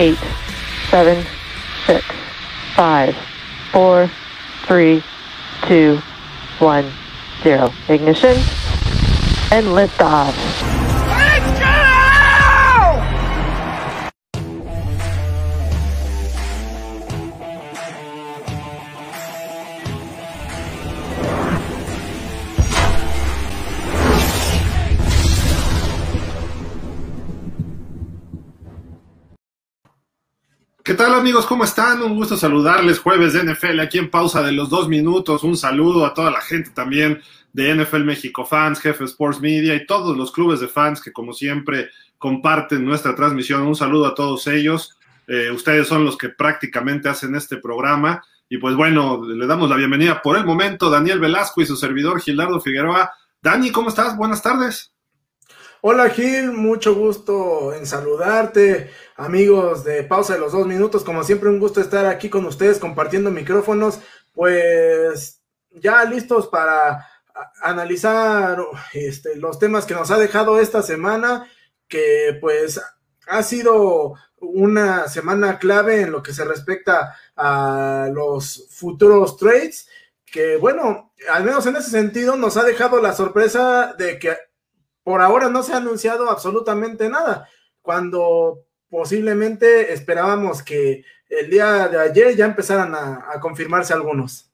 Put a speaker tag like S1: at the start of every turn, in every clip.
S1: 10, 9, 8, 7, 6, 5, 4, 3, 2, 1, 0. Ignition and liftoff.
S2: ¿Qué amigos? ¿Cómo están? Un gusto saludarles jueves de NFL aquí en pausa de los dos minutos. Un saludo a toda la gente también de NFL México Fans, Jefe Sports Media y todos los clubes de fans que como siempre comparten nuestra transmisión. Un saludo a todos ellos. Eh, ustedes son los que prácticamente hacen este programa. Y pues bueno, le damos la bienvenida por el momento Daniel Velasco y su servidor Gilardo Figueroa. Dani, ¿cómo estás? Buenas tardes.
S3: Hola Gil, mucho gusto en saludarte, amigos de Pausa de los dos minutos, como siempre un gusto estar aquí con ustedes compartiendo micrófonos, pues ya listos para analizar este, los temas que nos ha dejado esta semana, que pues ha sido una semana clave en lo que se respecta a los futuros trades, que bueno, al menos en ese sentido nos ha dejado la sorpresa de que por ahora no se ha anunciado absolutamente nada, cuando posiblemente esperábamos que el día de ayer ya empezaran a, confirmarse algunos.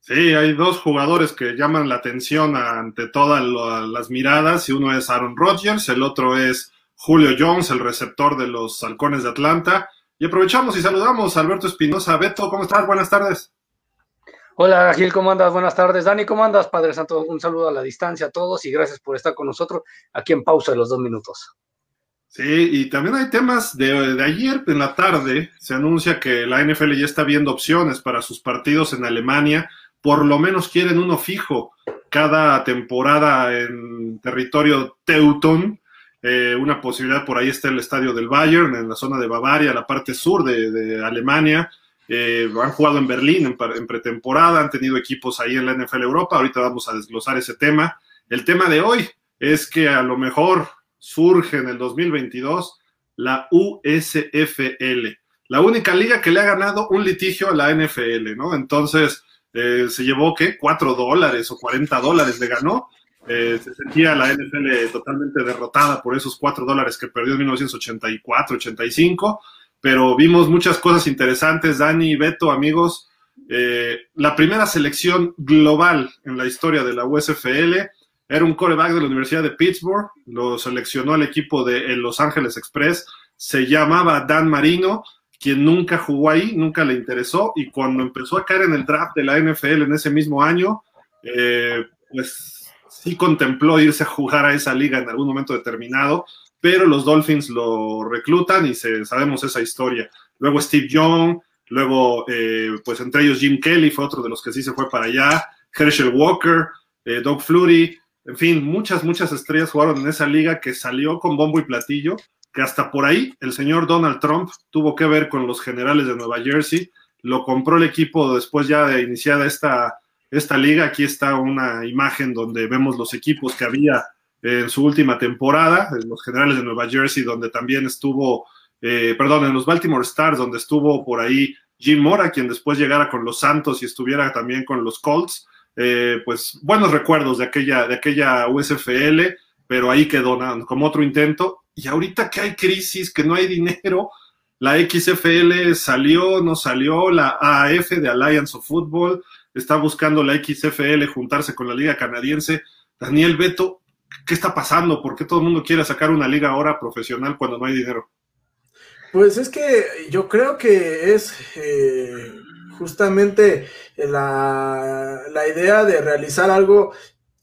S2: Sí, hay dos jugadores que llaman la atención ante todas las miradas, y uno es Aaron Rodgers, el otro es Julio Jones, el receptor de los Halcones de Atlanta. Y aprovechamos y saludamos a Alberto Espinosa. Beto, ¿cómo estás? Buenas tardes.
S4: Hola Gil, ¿cómo andas? Buenas tardes. Dani, ¿cómo andas? Padre Santo, un saludo a la distancia a todos y gracias por estar con nosotros aquí en pausa de los dos minutos.
S2: Sí, y también hay temas de, de, ayer en la tarde. Se anuncia que la NFL ya está viendo opciones para sus partidos en Alemania. Por lo menos quieren uno fijo cada temporada en territorio Teuton. Eh, una posibilidad por ahí está el estadio del Bayern, en la zona de Bavaria, la parte sur de, de Alemania. Eh, han jugado en Berlín en, pretemporada, han tenido equipos ahí en la NFL Europa. Ahorita vamos a desglosar ese tema. El tema de hoy es que a lo mejor surge en el 2022 la USFL, la única liga que le ha ganado un litigio a la NFL, ¿no? Entonces, eh, se llevó, ¿qué? Cuatro dólares o 40 dólares le ganó. Eh, se sentía la NFL totalmente derrotada por esos cuatro dólares que perdió en 1984, 85 pero vimos muchas cosas interesantes, Dani, Beto, amigos. Eh, la primera selección global en la historia de la USFL era un coreback de la Universidad de Pittsburgh, lo seleccionó el equipo de Los Ángeles Express, se llamaba Dan Marino, quien nunca jugó ahí, nunca le interesó, y cuando empezó a caer en el draft de la NFL en ese mismo año, eh, pues sí contempló irse a jugar a esa liga en algún momento determinado, pero los Dolphins lo reclutan y se, sabemos esa historia. Luego Steve Young, luego, eh, pues entre ellos Jim Kelly fue otro de los que sí se fue para allá, Herschel Walker, eh, Doug Flutie, en fin, muchas, muchas estrellas jugaron en esa liga que salió con bombo y platillo, que hasta por ahí el señor Donald Trump tuvo que ver con los generales de Nueva Jersey, lo compró el equipo después ya de iniciada esta, esta liga, aquí está una imagen donde vemos los equipos que había en su última temporada, en los Generales de Nueva Jersey, donde también estuvo, eh, perdón, en los Baltimore Stars, donde estuvo por ahí Jim Mora, quien después llegara con los Santos y estuviera también con los Colts. Eh, pues buenos recuerdos de aquella, de aquella USFL, pero ahí quedó como otro intento. Y ahorita que hay crisis, que no hay dinero, la XFL salió, no salió, la AF de Alliance of Football está buscando la XFL juntarse con la Liga Canadiense. Daniel Beto, ¿Qué está pasando? ¿Por qué todo el mundo quiere sacar una liga ahora profesional cuando no hay dinero?
S3: Pues es que yo creo que es eh, justamente la, idea de realizar algo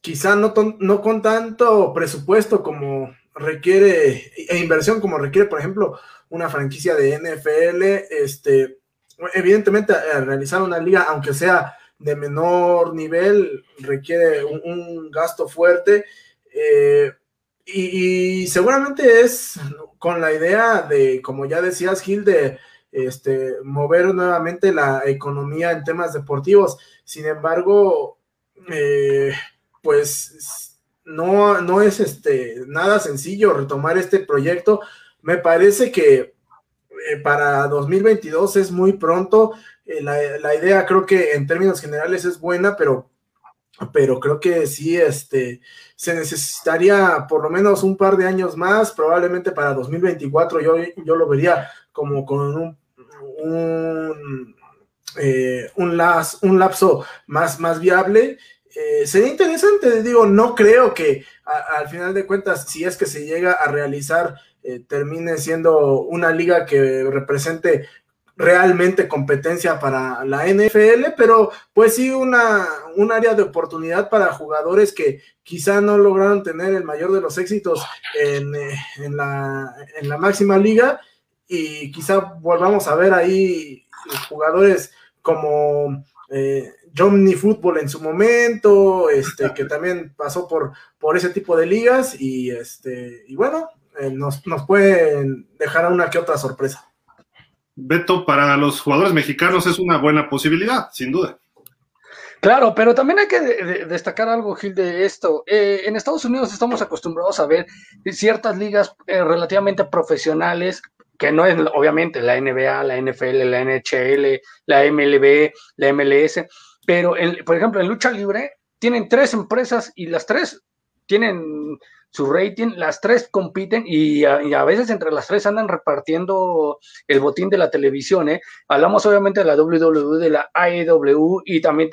S3: quizá no, no con tanto presupuesto como requiere e inversión como requiere, por ejemplo, una franquicia de NFL, este, evidentemente eh, realizar una liga, aunque sea de menor nivel, requiere un gasto fuerte eh, y, seguramente es con la idea de, como ya decías, Gil, de este, mover nuevamente la economía en temas deportivos. Sin embargo, eh, pues no, no es este, nada sencillo retomar este proyecto me parece que eh, para 2022 es muy pronto. Eh, la, idea creo que en términos generales es buena, pero, pero creo que sí, este, se necesitaría por lo menos un par de años más, probablemente para 2024 yo, yo lo vería como con un, un, eh, un, lapso más, más viable. sería interesante, digo, no creo que al final de cuentas, si es que se llega a realizar eh, termine siendo una liga que represente realmente competencia para la NFL, pero pues sí una, un área de oportunidad para jugadores que quizá no lograron tener el mayor de los éxitos en, eh, la, en la máxima liga y quizá volvamos a ver ahí jugadores como eh, Johnny Football en su momento, este, que también pasó por, por ese tipo de ligas y este, y bueno, eh, nos, nos pueden dejar una que otra sorpresa.
S2: Beto, para los jugadores mexicanos es una buena posibilidad, sin duda.
S4: Claro, pero también hay que destacar algo, Gil, de esto. Eh, en Estados Unidos estamos acostumbrados a ver ciertas ligas eh, relativamente profesionales, que no es obviamente la NBA, la NFL, la NHL, la MLB, la MLS, pero por ejemplo en lucha libre tienen tres empresas y las tres tienen su rating, las tres compiten y a, veces entre las tres andan repartiendo el botín de la televisión. ¿eh? Hablamos obviamente de la WWE, de la AEW y también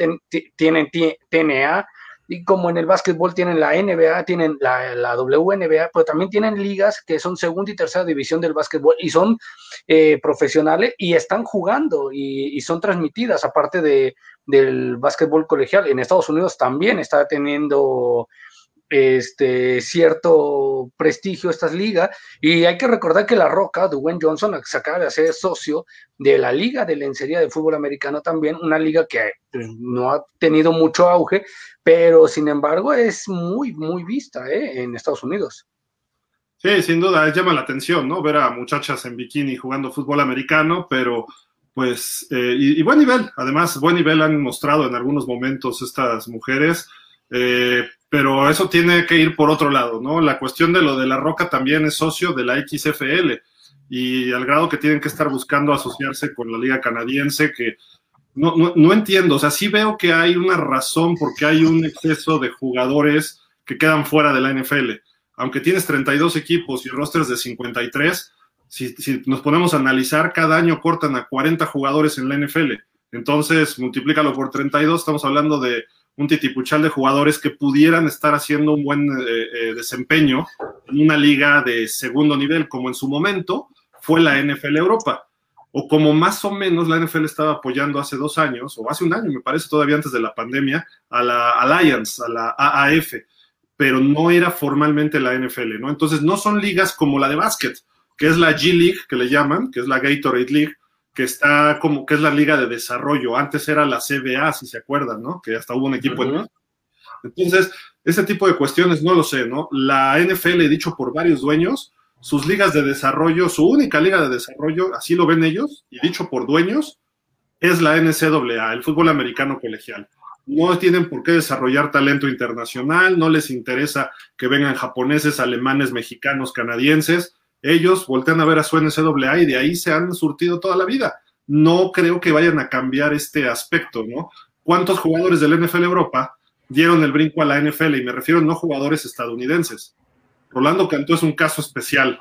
S4: tienen TNA. Y como en el básquetbol tienen la NBA, tienen la, la, WNBA, pero también tienen ligas que son segunda y tercera división del básquetbol y son eh, profesionales y están jugando y, y, son transmitidas, aparte de, del básquetbol colegial. En Estados Unidos también está teniendo este, cierto prestigio estas ligas. Y hay que recordar que La Roca, Dwayne Johnson, se acaba de hacer socio de la Liga de Lencería de Fútbol Americano también, una liga que pues, no ha tenido mucho auge, pero sin embargo es muy, muy vista ¿eh? en Estados Unidos.
S2: Sí, sin duda, llama la atención, ¿no? Ver a muchachas en bikini jugando fútbol americano, pero pues, eh, y, y, buen nivel, además, buen nivel han mostrado en algunos momentos estas mujeres. Eh, pero eso tiene que ir por otro lado, ¿no? La cuestión de lo de la Roca también es socio de la XFL y al grado que tienen que estar buscando asociarse con la liga canadiense, que no, no, entiendo, o sea, sí veo que hay una razón porque hay un exceso de jugadores que quedan fuera de la NFL. Aunque tienes 32 equipos y rosters de 53, si, si nos ponemos a analizar, cada año cortan a 40 jugadores en la NFL. Entonces, multiplícalo por 32, estamos hablando de un titipuchal de jugadores que pudieran estar haciendo un buen eh, eh, desempeño en una liga de segundo nivel, como en su momento fue la NFL Europa, o como más o menos la NFL estaba apoyando hace dos años, o hace un año, me parece, todavía antes de la pandemia, a la Alliance, a la AAF, pero no era formalmente la NFL, ¿no? Entonces no son ligas como la de básquet, que es la G League, que le llaman, que es la Gatorade League, que está como que es la liga de desarrollo. Antes era la CBA, si se acuerdan, ¿no? Que hasta hubo un equipo en. Entonces, ese tipo de cuestiones no lo sé, ¿no? La NFL, he dicho por varios dueños, sus ligas de desarrollo, su única liga de desarrollo, así lo ven ellos, y dicho por dueños, es la NCAA, el fútbol americano colegial. No tienen por qué desarrollar talento internacional, no les interesa que vengan japoneses, alemanes, mexicanos, canadienses ellos voltean a ver a su NCAA y de ahí se han surtido toda la vida. No creo que vayan a cambiar este aspecto, ¿no? ¿Cuántos jugadores del NFL Europa dieron el brinco a la NFL? Y me refiero no jugadores estadounidenses. Rolando Cantó es un caso especial,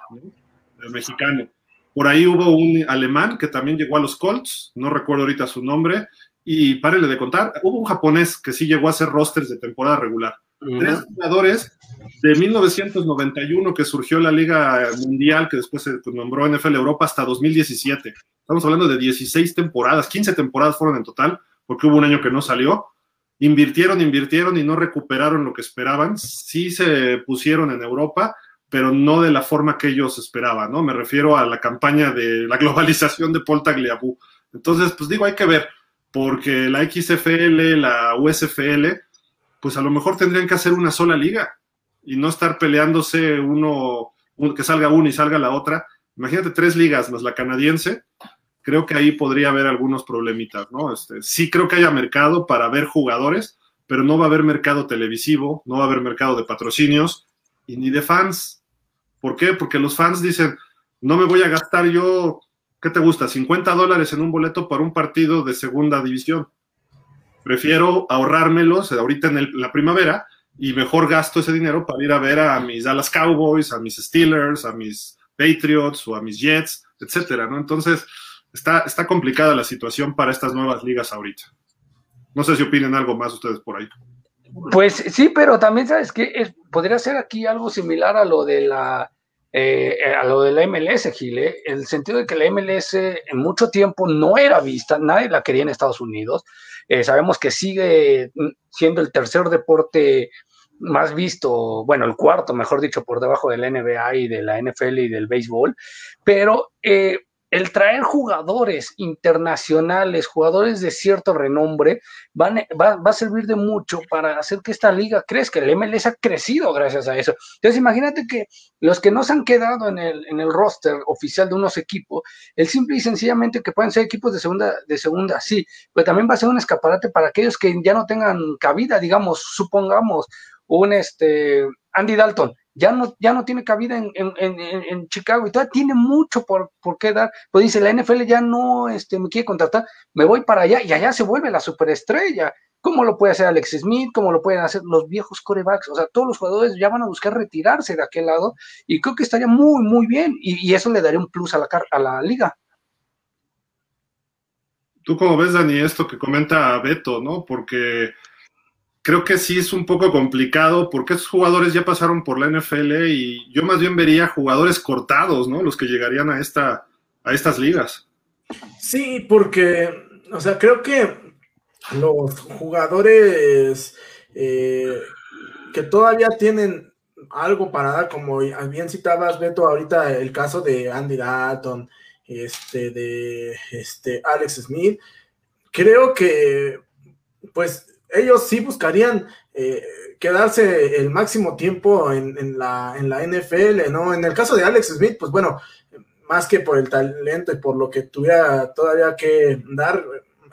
S2: El mexicano. Por ahí hubo un alemán que también llegó a los Colts, no recuerdo ahorita su nombre, y párele de contar, hubo un japonés que sí llegó a hacer rosters de temporada regular. Tres jugadores de 1991 que surgió la Liga Mundial, que después se nombró NFL Europa, hasta 2017. Estamos hablando de 16 temporadas, 15 temporadas fueron en total, porque hubo un año que no salió. Invirtieron, invirtieron y no recuperaron lo que esperaban. Sí se pusieron en Europa, pero no de la forma que ellos esperaban, ¿no? Me refiero a la campaña de la globalización de Paul Tagliabue. Entonces, pues digo, hay que ver, porque la XFL, la USFL, pues a lo mejor tendrían que hacer una sola liga y no estar peleándose uno, que salga uno y salga la otra. Imagínate tres ligas más la canadiense, creo que ahí podría haber algunos problemitas, ¿no? Este, sí creo que haya mercado para ver jugadores, pero no va a haber mercado televisivo, no va a haber mercado de patrocinios y ni de fans. ¿Por qué? Porque los fans dicen, no me voy a gastar yo, ¿qué te gusta? 50 dólares en un boleto para un partido de segunda división. Prefiero ahorrármelos ahorita en la primavera y mejor gasto ese dinero para ir a ver a mis Dallas Cowboys, a mis Steelers, a mis Patriots o a mis Jets, etcétera, ¿no? Entonces, está, está complicada la situación para estas nuevas ligas ahorita. No sé si opinen algo más ustedes por ahí.
S4: Pues sí, pero también sabes que podría ser aquí algo similar a lo de la eh, a lo de la MLS, Gile, el sentido de que la MLS en mucho tiempo no era vista, nadie la quería en Estados Unidos. Eh, sabemos que sigue siendo el tercer deporte más visto, bueno, el cuarto, mejor dicho, por debajo de la NBA y de la NFL y del béisbol, pero eh, el traer jugadores internacionales, jugadores de cierto renombre, va, a servir de mucho para hacer que esta liga crezca. El MLS ha crecido gracias a eso. Entonces, imagínate que los que no se han quedado en el, en el roster oficial de unos equipos, el simple y sencillamente que pueden ser equipos de segunda, de segunda, sí, pero también va a ser un escaparate para aquellos que ya no tengan cabida, digamos, supongamos, un este Andy Dalton ya no, ya no tiene cabida en, en, en, Chicago y todavía tiene mucho por, por, qué dar. Pues dice, la NFL ya no este, me quiere contratar, me voy para allá y allá se vuelve la superestrella. ¿Cómo lo puede hacer Alex Smith? ¿Cómo lo pueden hacer los viejos corebacks? O sea, todos los jugadores ya van a buscar retirarse de aquel lado y creo que estaría muy, muy bien y, y eso le daría un plus a la, a la liga.
S2: ¿Tú cómo ves, Dani, esto que comenta Beto, no? Porque creo que sí es un poco complicado porque esos jugadores ya pasaron por la NFL y yo más bien vería jugadores cortados, ¿no? Los que llegarían a, esta, a estas ligas.
S3: Sí, porque, o sea, creo que los jugadores eh, que todavía tienen algo para dar, como bien citabas, Beto, ahorita el caso de Andy Dalton, este, de este, Alex Smith, creo que, pues, ellos sí buscarían eh, quedarse el máximo tiempo en, la, en, la, NFL, ¿no? En el caso de Alex Smith, pues bueno, más que por el talento y por lo que tuviera todavía que dar,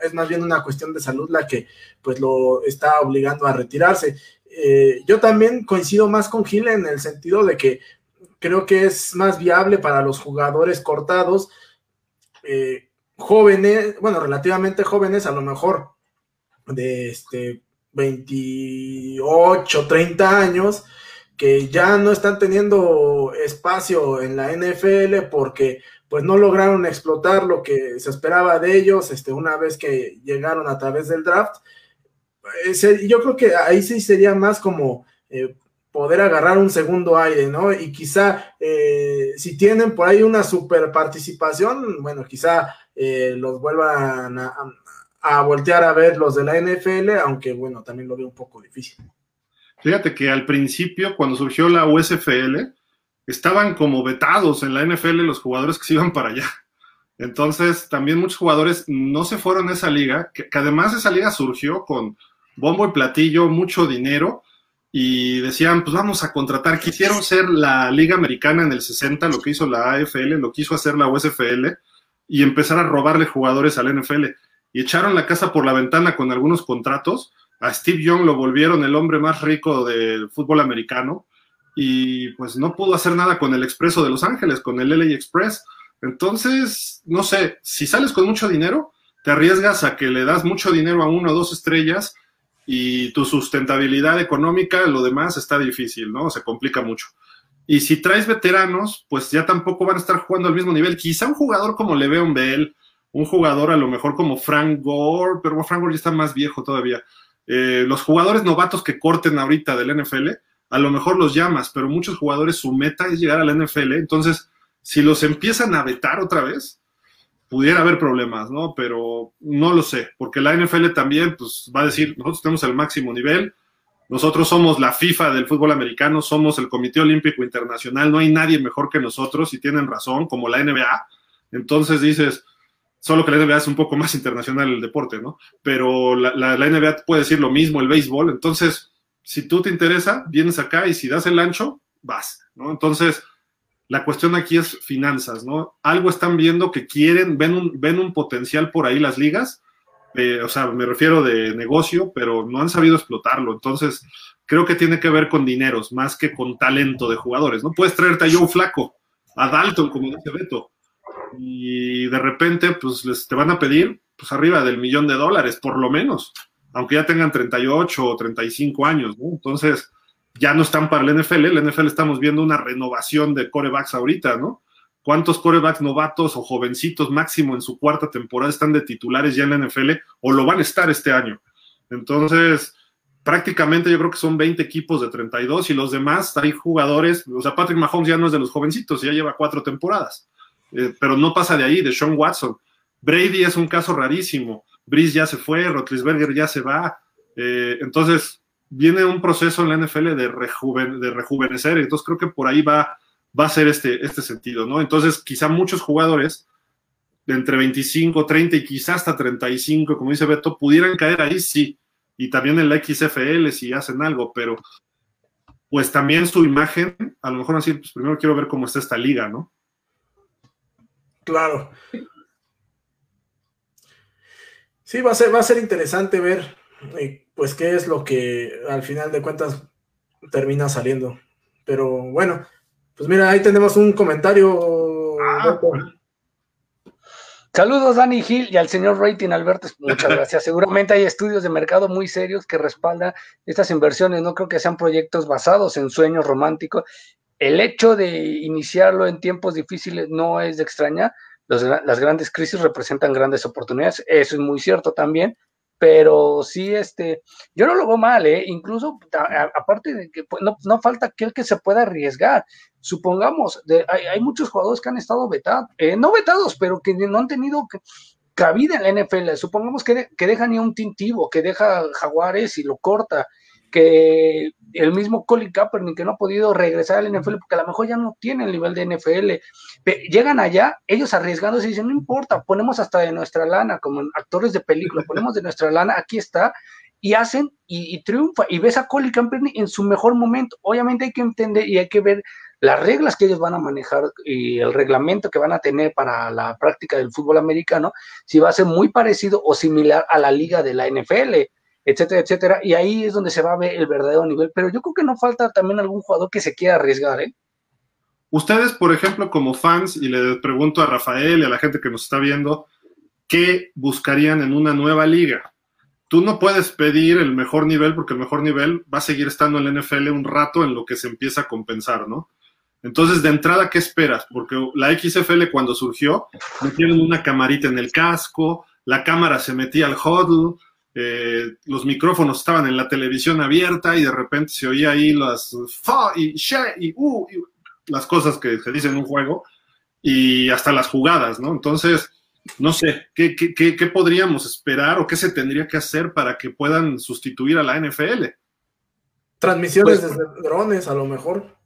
S3: es más bien una cuestión de salud la que pues lo está obligando a retirarse. Eh, yo también coincido más con Gil en el sentido de que creo que es más viable para los jugadores cortados, eh, jóvenes, bueno, relativamente jóvenes, a lo mejor de este 28, 30 años que ya no están teniendo espacio en la NFL porque pues no lograron explotar lo que se esperaba de ellos este, una vez que llegaron a través del draft. yo creo que ahí sí sería más como eh, poder agarrar un segundo aire, ¿no? Y quizá eh, si tienen por ahí una super participación, bueno, quizá eh, los vuelvan a voltear a ver los de la NFL, aunque bueno, también lo veo un poco difícil.
S2: Fíjate que al principio, cuando surgió la USFL, estaban como vetados en la NFL los jugadores que se iban para allá. Entonces, también muchos jugadores no se fueron a esa liga, que, además esa liga surgió con bombo y platillo, mucho dinero, y decían, pues vamos a contratar, quisieron ser la liga americana en el 60, lo que hizo la AFL, lo quiso hacer la USFL, y empezar a robarle jugadores al NFL y echaron la casa por la ventana con algunos contratos. A Steve Young lo volvieron el hombre más rico del fútbol americano y pues no pudo hacer nada con el Expreso de Los Ángeles, con el LA Express. Entonces, no sé, si sales con mucho dinero, te arriesgas a que le das mucho dinero a una o dos estrellas y tu sustentabilidad económica, lo demás está difícil, ¿no? Se complica mucho. Y si traes veteranos, pues ya tampoco van a estar jugando al mismo nivel. Quizá un jugador como Le'Veon Bell, un jugador a lo mejor como Frank Gore, pero Frank Gore ya está más viejo todavía. Eh, los jugadores novatos que corten ahorita del NFL, a lo mejor los llamas, pero muchos jugadores su meta es llegar a la NFL, entonces si los empiezan a vetar otra vez, pudiera haber problemas, ¿no? Pero no lo sé, porque la NFL también pues, va a decir, nosotros tenemos el máximo nivel, nosotros somos la FIFA del fútbol americano, somos el Comité Olímpico Internacional, no hay nadie mejor que nosotros y tienen razón, como la NBA. Entonces dices, solo que la NBA es un poco más internacional el deporte, ¿no? Pero la, la, NBA puede decir lo mismo, el béisbol, entonces, si tú te interesa, vienes acá y si das el ancho, vas, ¿no? Entonces, la cuestión aquí es finanzas, ¿no? Algo están viendo que quieren, ven un, ven un potencial por ahí las ligas, o sea, me refiero de negocio, pero no han sabido explotarlo, entonces, creo que tiene que ver con dineros más que con talento de jugadores, ¿no? Puedes traerte a Joe Flaco, a Dalton, como dice Beto. Y de repente, pues les te van a pedir pues arriba del millón de dólares, por lo menos, aunque ya tengan 38 o 35 años, ¿no? Entonces, ya no están para el NFL. El NFL estamos viendo una renovación de corebacks ahorita, ¿no? ¿Cuántos corebacks novatos o jovencitos máximo en su cuarta temporada están de titulares ya en la NFL o lo van a estar este año? Entonces, prácticamente yo creo que son 20 equipos de 32 y los demás hay jugadores, o sea, Patrick Mahomes ya no es de los jovencitos, ya lleva cuatro temporadas, eh, pero no pasa de ahí, de Sean Watson. Brady es un caso rarísimo, Brice ya se fue, Rotlisberger ya se va, eh, entonces viene un proceso en la NFL de, rejuvenecer, entonces creo que por ahí va, va a ser este, este sentido, ¿no? Entonces quizá muchos jugadores entre 25, 30 y quizá hasta 35, como dice Beto, pudieran caer ahí, sí, y también en la XFL si hacen algo, pero pues también su imagen, a lo mejor así, pues primero quiero ver cómo está esta liga, ¿no?
S3: Claro. Sí, va a ser, va a ser interesante ver eh, pues qué es lo que al final de cuentas termina saliendo. Pero bueno, pues mira, ahí tenemos un comentario. Ah,
S4: Saludos Dani Gil y al señor Rating Alberto, muchas gracias. Seguramente hay estudios de mercado muy serios que respaldan estas inversiones, no creo que sean proyectos basados en sueños románticos. El hecho de iniciarlo en tiempos difíciles no es de extraña, las grandes crisis representan grandes oportunidades, eso es muy cierto también, pero sí, este, yo no lo veo mal, ¿eh? incluso aparte de que pues, no, no, falta aquel que se pueda arriesgar. Supongamos, de, hay, hay, muchos jugadores que han estado vetados, eh, no vetados, pero que no han tenido cabida en la NFL. Supongamos que, que dejan a un tintivo, que deja Jaguares y lo corta, que el mismo Colin Kaepernick que no ha podido regresar al NFL porque a lo mejor ya no tiene el nivel de NFL. Llegan allá, ellos arriesgándose y dicen, no importa, ponemos hasta de nuestra lana, como actores de película, ponemos de nuestra lana, aquí está, y hacen y, triunfa. Y ves a Colin Kaepernick en su mejor momento. Obviamente hay que entender y hay que ver las reglas que ellos van a manejar y el reglamento que van a tener para la práctica del fútbol americano, si va a ser muy parecido o similar a la liga de la NFL etcétera, etcétera. Y ahí es donde se va a ver el verdadero nivel. Pero yo creo que no falta también algún jugador que se quiera arriesgar, ¿eh?
S2: Ustedes, por ejemplo, como fans, y le pregunto a Rafael y a la gente que nos está viendo, ¿qué buscarían en una nueva liga? Tú no puedes pedir el mejor nivel porque el mejor nivel va a seguir estando en la NFL un rato en lo que se empieza a compensar, ¿no? Entonces, de entrada, ¿qué esperas? Porque la XFL cuando surgió, metieron una camarita en el casco, la cámara se metía al huddle, eh, los micrófonos estaban en la televisión abierta y de repente se oía ahí las fa y she y, uh, las cosas que se dicen en un juego y hasta las jugadas, ¿no? Entonces, no sé, ¿qué, qué, podríamos esperar o qué se tendría que hacer para que puedan sustituir a la NFL?
S3: Transmisiones pues, desde drones, a lo mejor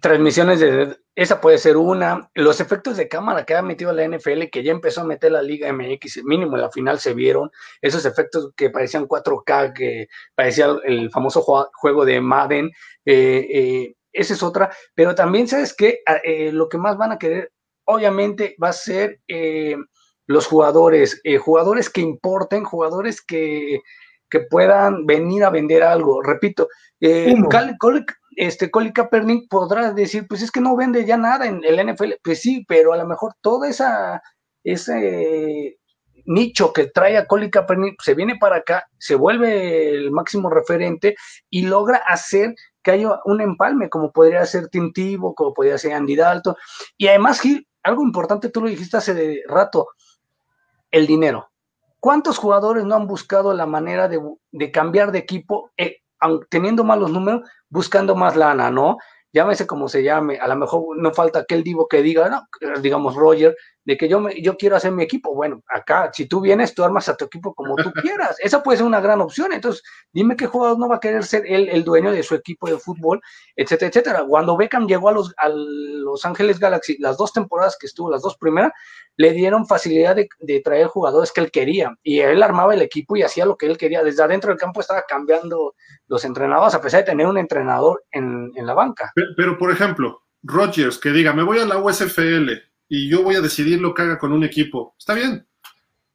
S4: transmisiones de esa puede ser una, los efectos de cámara que ha metido la NFL, que ya empezó a meter la Liga MX, mínimo en la final se vieron, esos efectos que parecían 4K, que parecía el famoso juego de Madden, eh, eh, esa es otra, pero también sabes que ah, eh, lo que más van a querer, obviamente, va a ser los jugadores, jugadores que importen, jugadores que, que puedan venir a vender algo. Repito, eh, este Colin Kaepernick podrá decir, pues es que no vende ya nada en el NFL. Pues sí, pero a lo mejor toda esa ese nicho que trae a Colin Kaepernick se viene para acá, se vuelve el máximo referente y logra hacer que haya un empalme, como podría ser Tintivo, como podría ser Andy Dalton. Y además, Gil, algo importante, tú lo dijiste hace rato, el dinero. ¿Cuántos jugadores no han buscado la manera de, de cambiar de equipo eh, teniendo malos números, buscando más lana, ¿no? Llámese como se llame, a lo mejor no falta aquel divo que diga, no, digamos Roger, de que yo, me, yo quiero hacer mi equipo. Bueno, acá, si tú vienes, tú armas a tu equipo como tú quieras. Esa puede ser una gran opción. Entonces, dime qué jugador no va a querer ser él el dueño de su equipo de fútbol, etcétera, etcétera. Cuando Beckham llegó a los, a los Ángeles Galaxy, las dos temporadas que estuvo, las dos primeras, le dieron facilidad de, de, traer jugadores que él quería. Y él armaba el equipo y hacía lo que él quería. Desde adentro del campo estaba cambiando los entrenadores, a pesar de tener un entrenador en, en la banca.
S2: Pero, pero, por ejemplo, Rodgers, que diga, me voy a la USFL y yo voy a decidir lo que haga con un equipo. Está bien.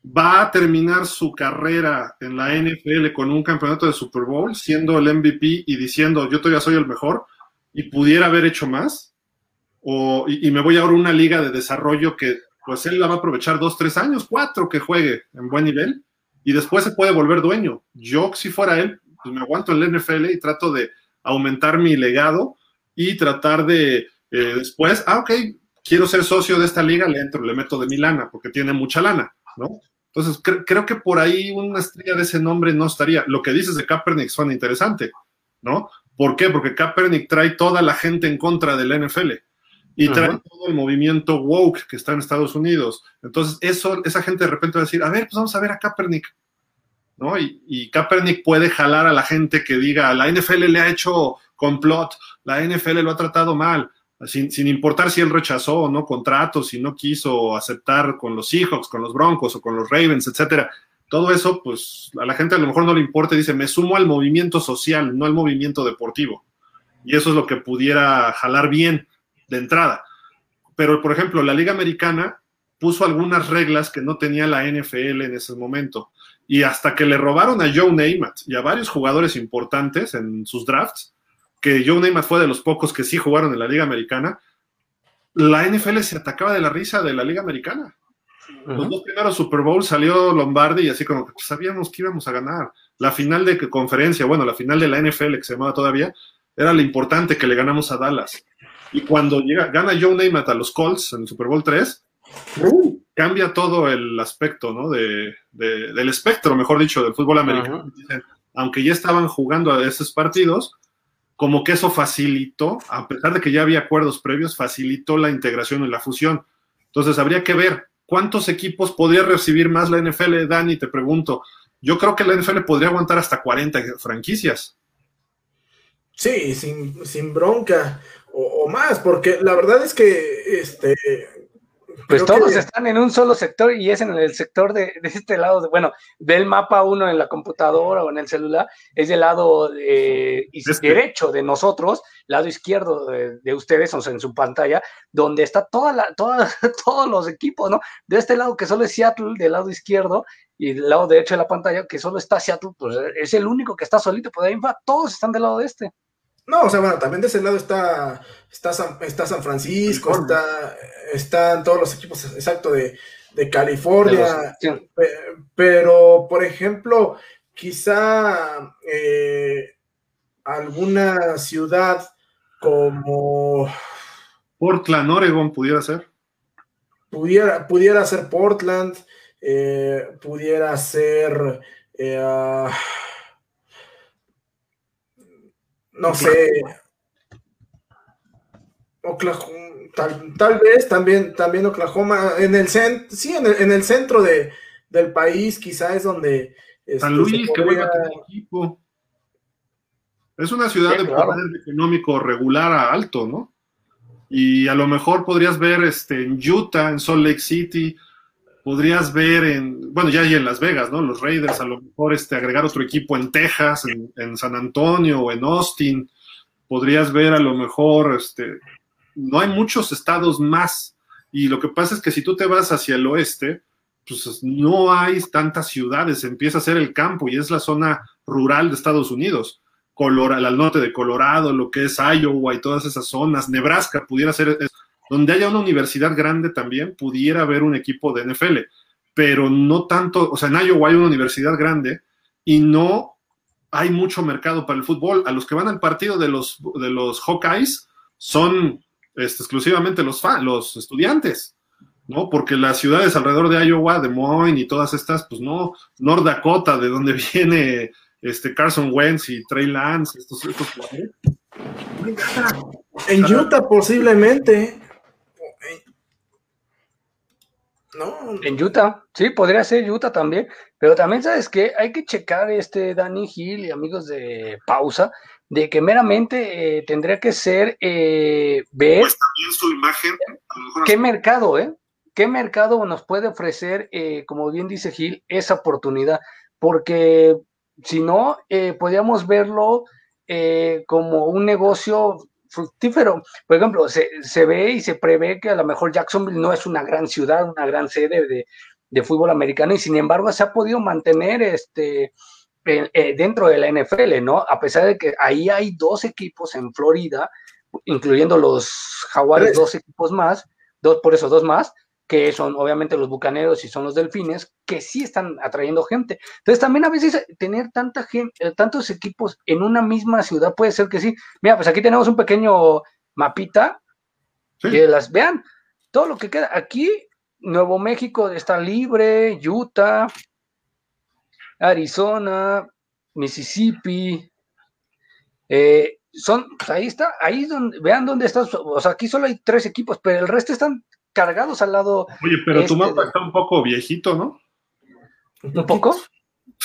S2: Va a terminar su carrera en la NFL con un campeonato de Super Bowl, siendo el MVP y diciendo yo todavía soy el mejor y pudiera haber hecho más. o, y, me voy ahora a una liga de desarrollo que pues él la va a aprovechar dos, tres años, cuatro que juegue en buen nivel y después se puede volver dueño. Yo, si fuera él, pues me aguanto en la NFL y trato de aumentar mi legado y tratar de eh, después, ah, ok, quiero ser socio de esta liga, le entro, le meto de mi lana, porque tiene mucha lana, ¿no? Entonces, creo que por ahí una estrella de ese nombre no estaría. Lo que dices de Kaepernick suena interesante, ¿no? ¿Por qué? Porque Kaepernick trae toda la gente en contra del NFL y trae todo el movimiento woke que está en Estados Unidos. Entonces, eso, esa gente de repente va a decir, a ver, pues vamos a ver a Kaepernick, ¿no? Y, y Kaepernick puede jalar a la gente que diga, la NFL le ha hecho complot, la NFL lo ha tratado mal, sin, importar si él rechazó o no contratos, si no quiso aceptar con los Seahawks, con los Broncos o con los Ravens, etcétera. Todo eso, pues a la gente a lo mejor no le importa dice, me sumo al movimiento social, no al movimiento deportivo. Y eso es lo que pudiera jalar bien de entrada. Pero, por ejemplo, la Liga Americana puso algunas reglas que no tenía la NFL en ese momento. Y hasta que le robaron a Joe Namath y a varios jugadores importantes en sus drafts, que Joe Namath fue de los pocos que sí jugaron en la Liga Americana, la NFL se atacaba de la risa de la Liga Americana. Los dos primeros Super Bowl salió Lombardi y así como que sabíamos que íbamos a ganar. La final de conferencia, bueno, la final de la NFL que se llamaba todavía, era lo importante que le ganamos a Dallas. Y cuando llega, gana Joe Namath a los Colts en el Super Bowl 3, cambia todo el aspecto, ¿no? De, del espectro, mejor dicho, del fútbol americano. Aunque ya estaban jugando a esos partidos, como que eso facilitó, a pesar de que ya había acuerdos previos, facilitó la integración y la fusión. Entonces habría que ver cuántos equipos podría recibir más la NFL, Dani, te pregunto. Yo creo que la NFL podría aguantar hasta 40 franquicias.
S3: Sí, sin, bronca o, o, más, porque la verdad es que este,
S4: pues todos están en un solo sector y es en el sector de, este lado, de, bueno, del mapa uno en la computadora o en el celular, es del lado eh, derecho de nosotros, lado izquierdo de, ustedes, o sea, en su pantalla, donde está toda la, toda, todos los equipos, ¿no? De este lado que solo es Seattle, del lado izquierdo, y del lado derecho de la pantalla que solo está Seattle, pues es el único que está solito, pues ahí va, todos están del lado de este.
S3: No, o sea, bueno, también de ese lado está, está, San, está San Francisco, está, están todos los equipos, exacto, de, California. pero, por ejemplo, quizá eh, alguna ciudad como...
S2: Portland, Oregon, pudiera ser.
S3: Pudiera, pudiera ser Portland, eh, pudiera ser... Eh, no sé. Oklahoma, tal, vez también, también Oklahoma, en el centro, sí, en el, centro de, del país, quizá es donde.
S2: Este, San Luis, que vuelva a tener equipo. Es una ciudad de poder económico regular a alto, ¿no? Y a lo mejor podrías ver este, en Utah, en Salt Lake City, podrías ver en, bueno, ya hay en Las Vegas, ¿no? Los Raiders, a lo mejor este, agregar otro equipo en Texas, en, San Antonio o en Austin. Podrías ver a lo mejor, este, no hay muchos estados más. Y lo que pasa es que si tú te vas hacia el oeste, pues no hay tantas ciudades, empieza a ser el campo y es la zona rural de Estados Unidos. Colorado, al norte de Colorado, lo que es Iowa y todas esas zonas, Nebraska pudiera ser donde haya una universidad grande también, pudiera haber un equipo de NFL, pero no tanto, o sea, en Iowa hay una universidad grande y no hay mucho mercado para el fútbol. A los que van al partido de los, de los Hawkeyes son este, exclusivamente los, los estudiantes, ¿no? Porque las ciudades alrededor de Iowa, Des Moines y todas estas, pues no, North Dakota, de donde viene este Carson Wentz y Trey Lance, estos, estos
S3: En Utah posiblemente.
S4: En Utah, sí, podría ser Utah también, pero también sabes que hay que checar este Danny Hill y amigos de pausa, de que meramente eh, tendría que ser eh, ver pues
S2: su imagen,
S4: qué mercado, ¿eh? ¿Qué mercado nos puede ofrecer, eh, como bien dice Gil, esa oportunidad? Porque si no, podríamos verlo como un negocio fructífero. Por ejemplo, se, ve y se prevé que a lo mejor Jacksonville no es una gran ciudad, una gran sede de, fútbol americano y sin embargo se ha podido mantener este, eh, dentro de la NFL, ¿no? A pesar de que ahí hay dos equipos en Florida, incluyendo los Jaguares, dos equipos más, dos, por eso dos más, que son obviamente los bucaneros y son los delfines, que sí están atrayendo gente. Entonces también a veces tener tanta gente, eh, tantos equipos en una misma ciudad puede ser que sí. Mira, pues aquí tenemos un pequeño mapita, que las vean, todo lo que queda. Aquí, Nuevo México está libre, Utah, Arizona, Mississippi, eh, son, pues ahí está, ahí donde, vean dónde están, o sea, aquí solo hay tres equipos, pero el resto están cargados al lado.
S2: Oye, pero tu este mapa está un poco viejito, ¿no?
S4: ¿Un poco?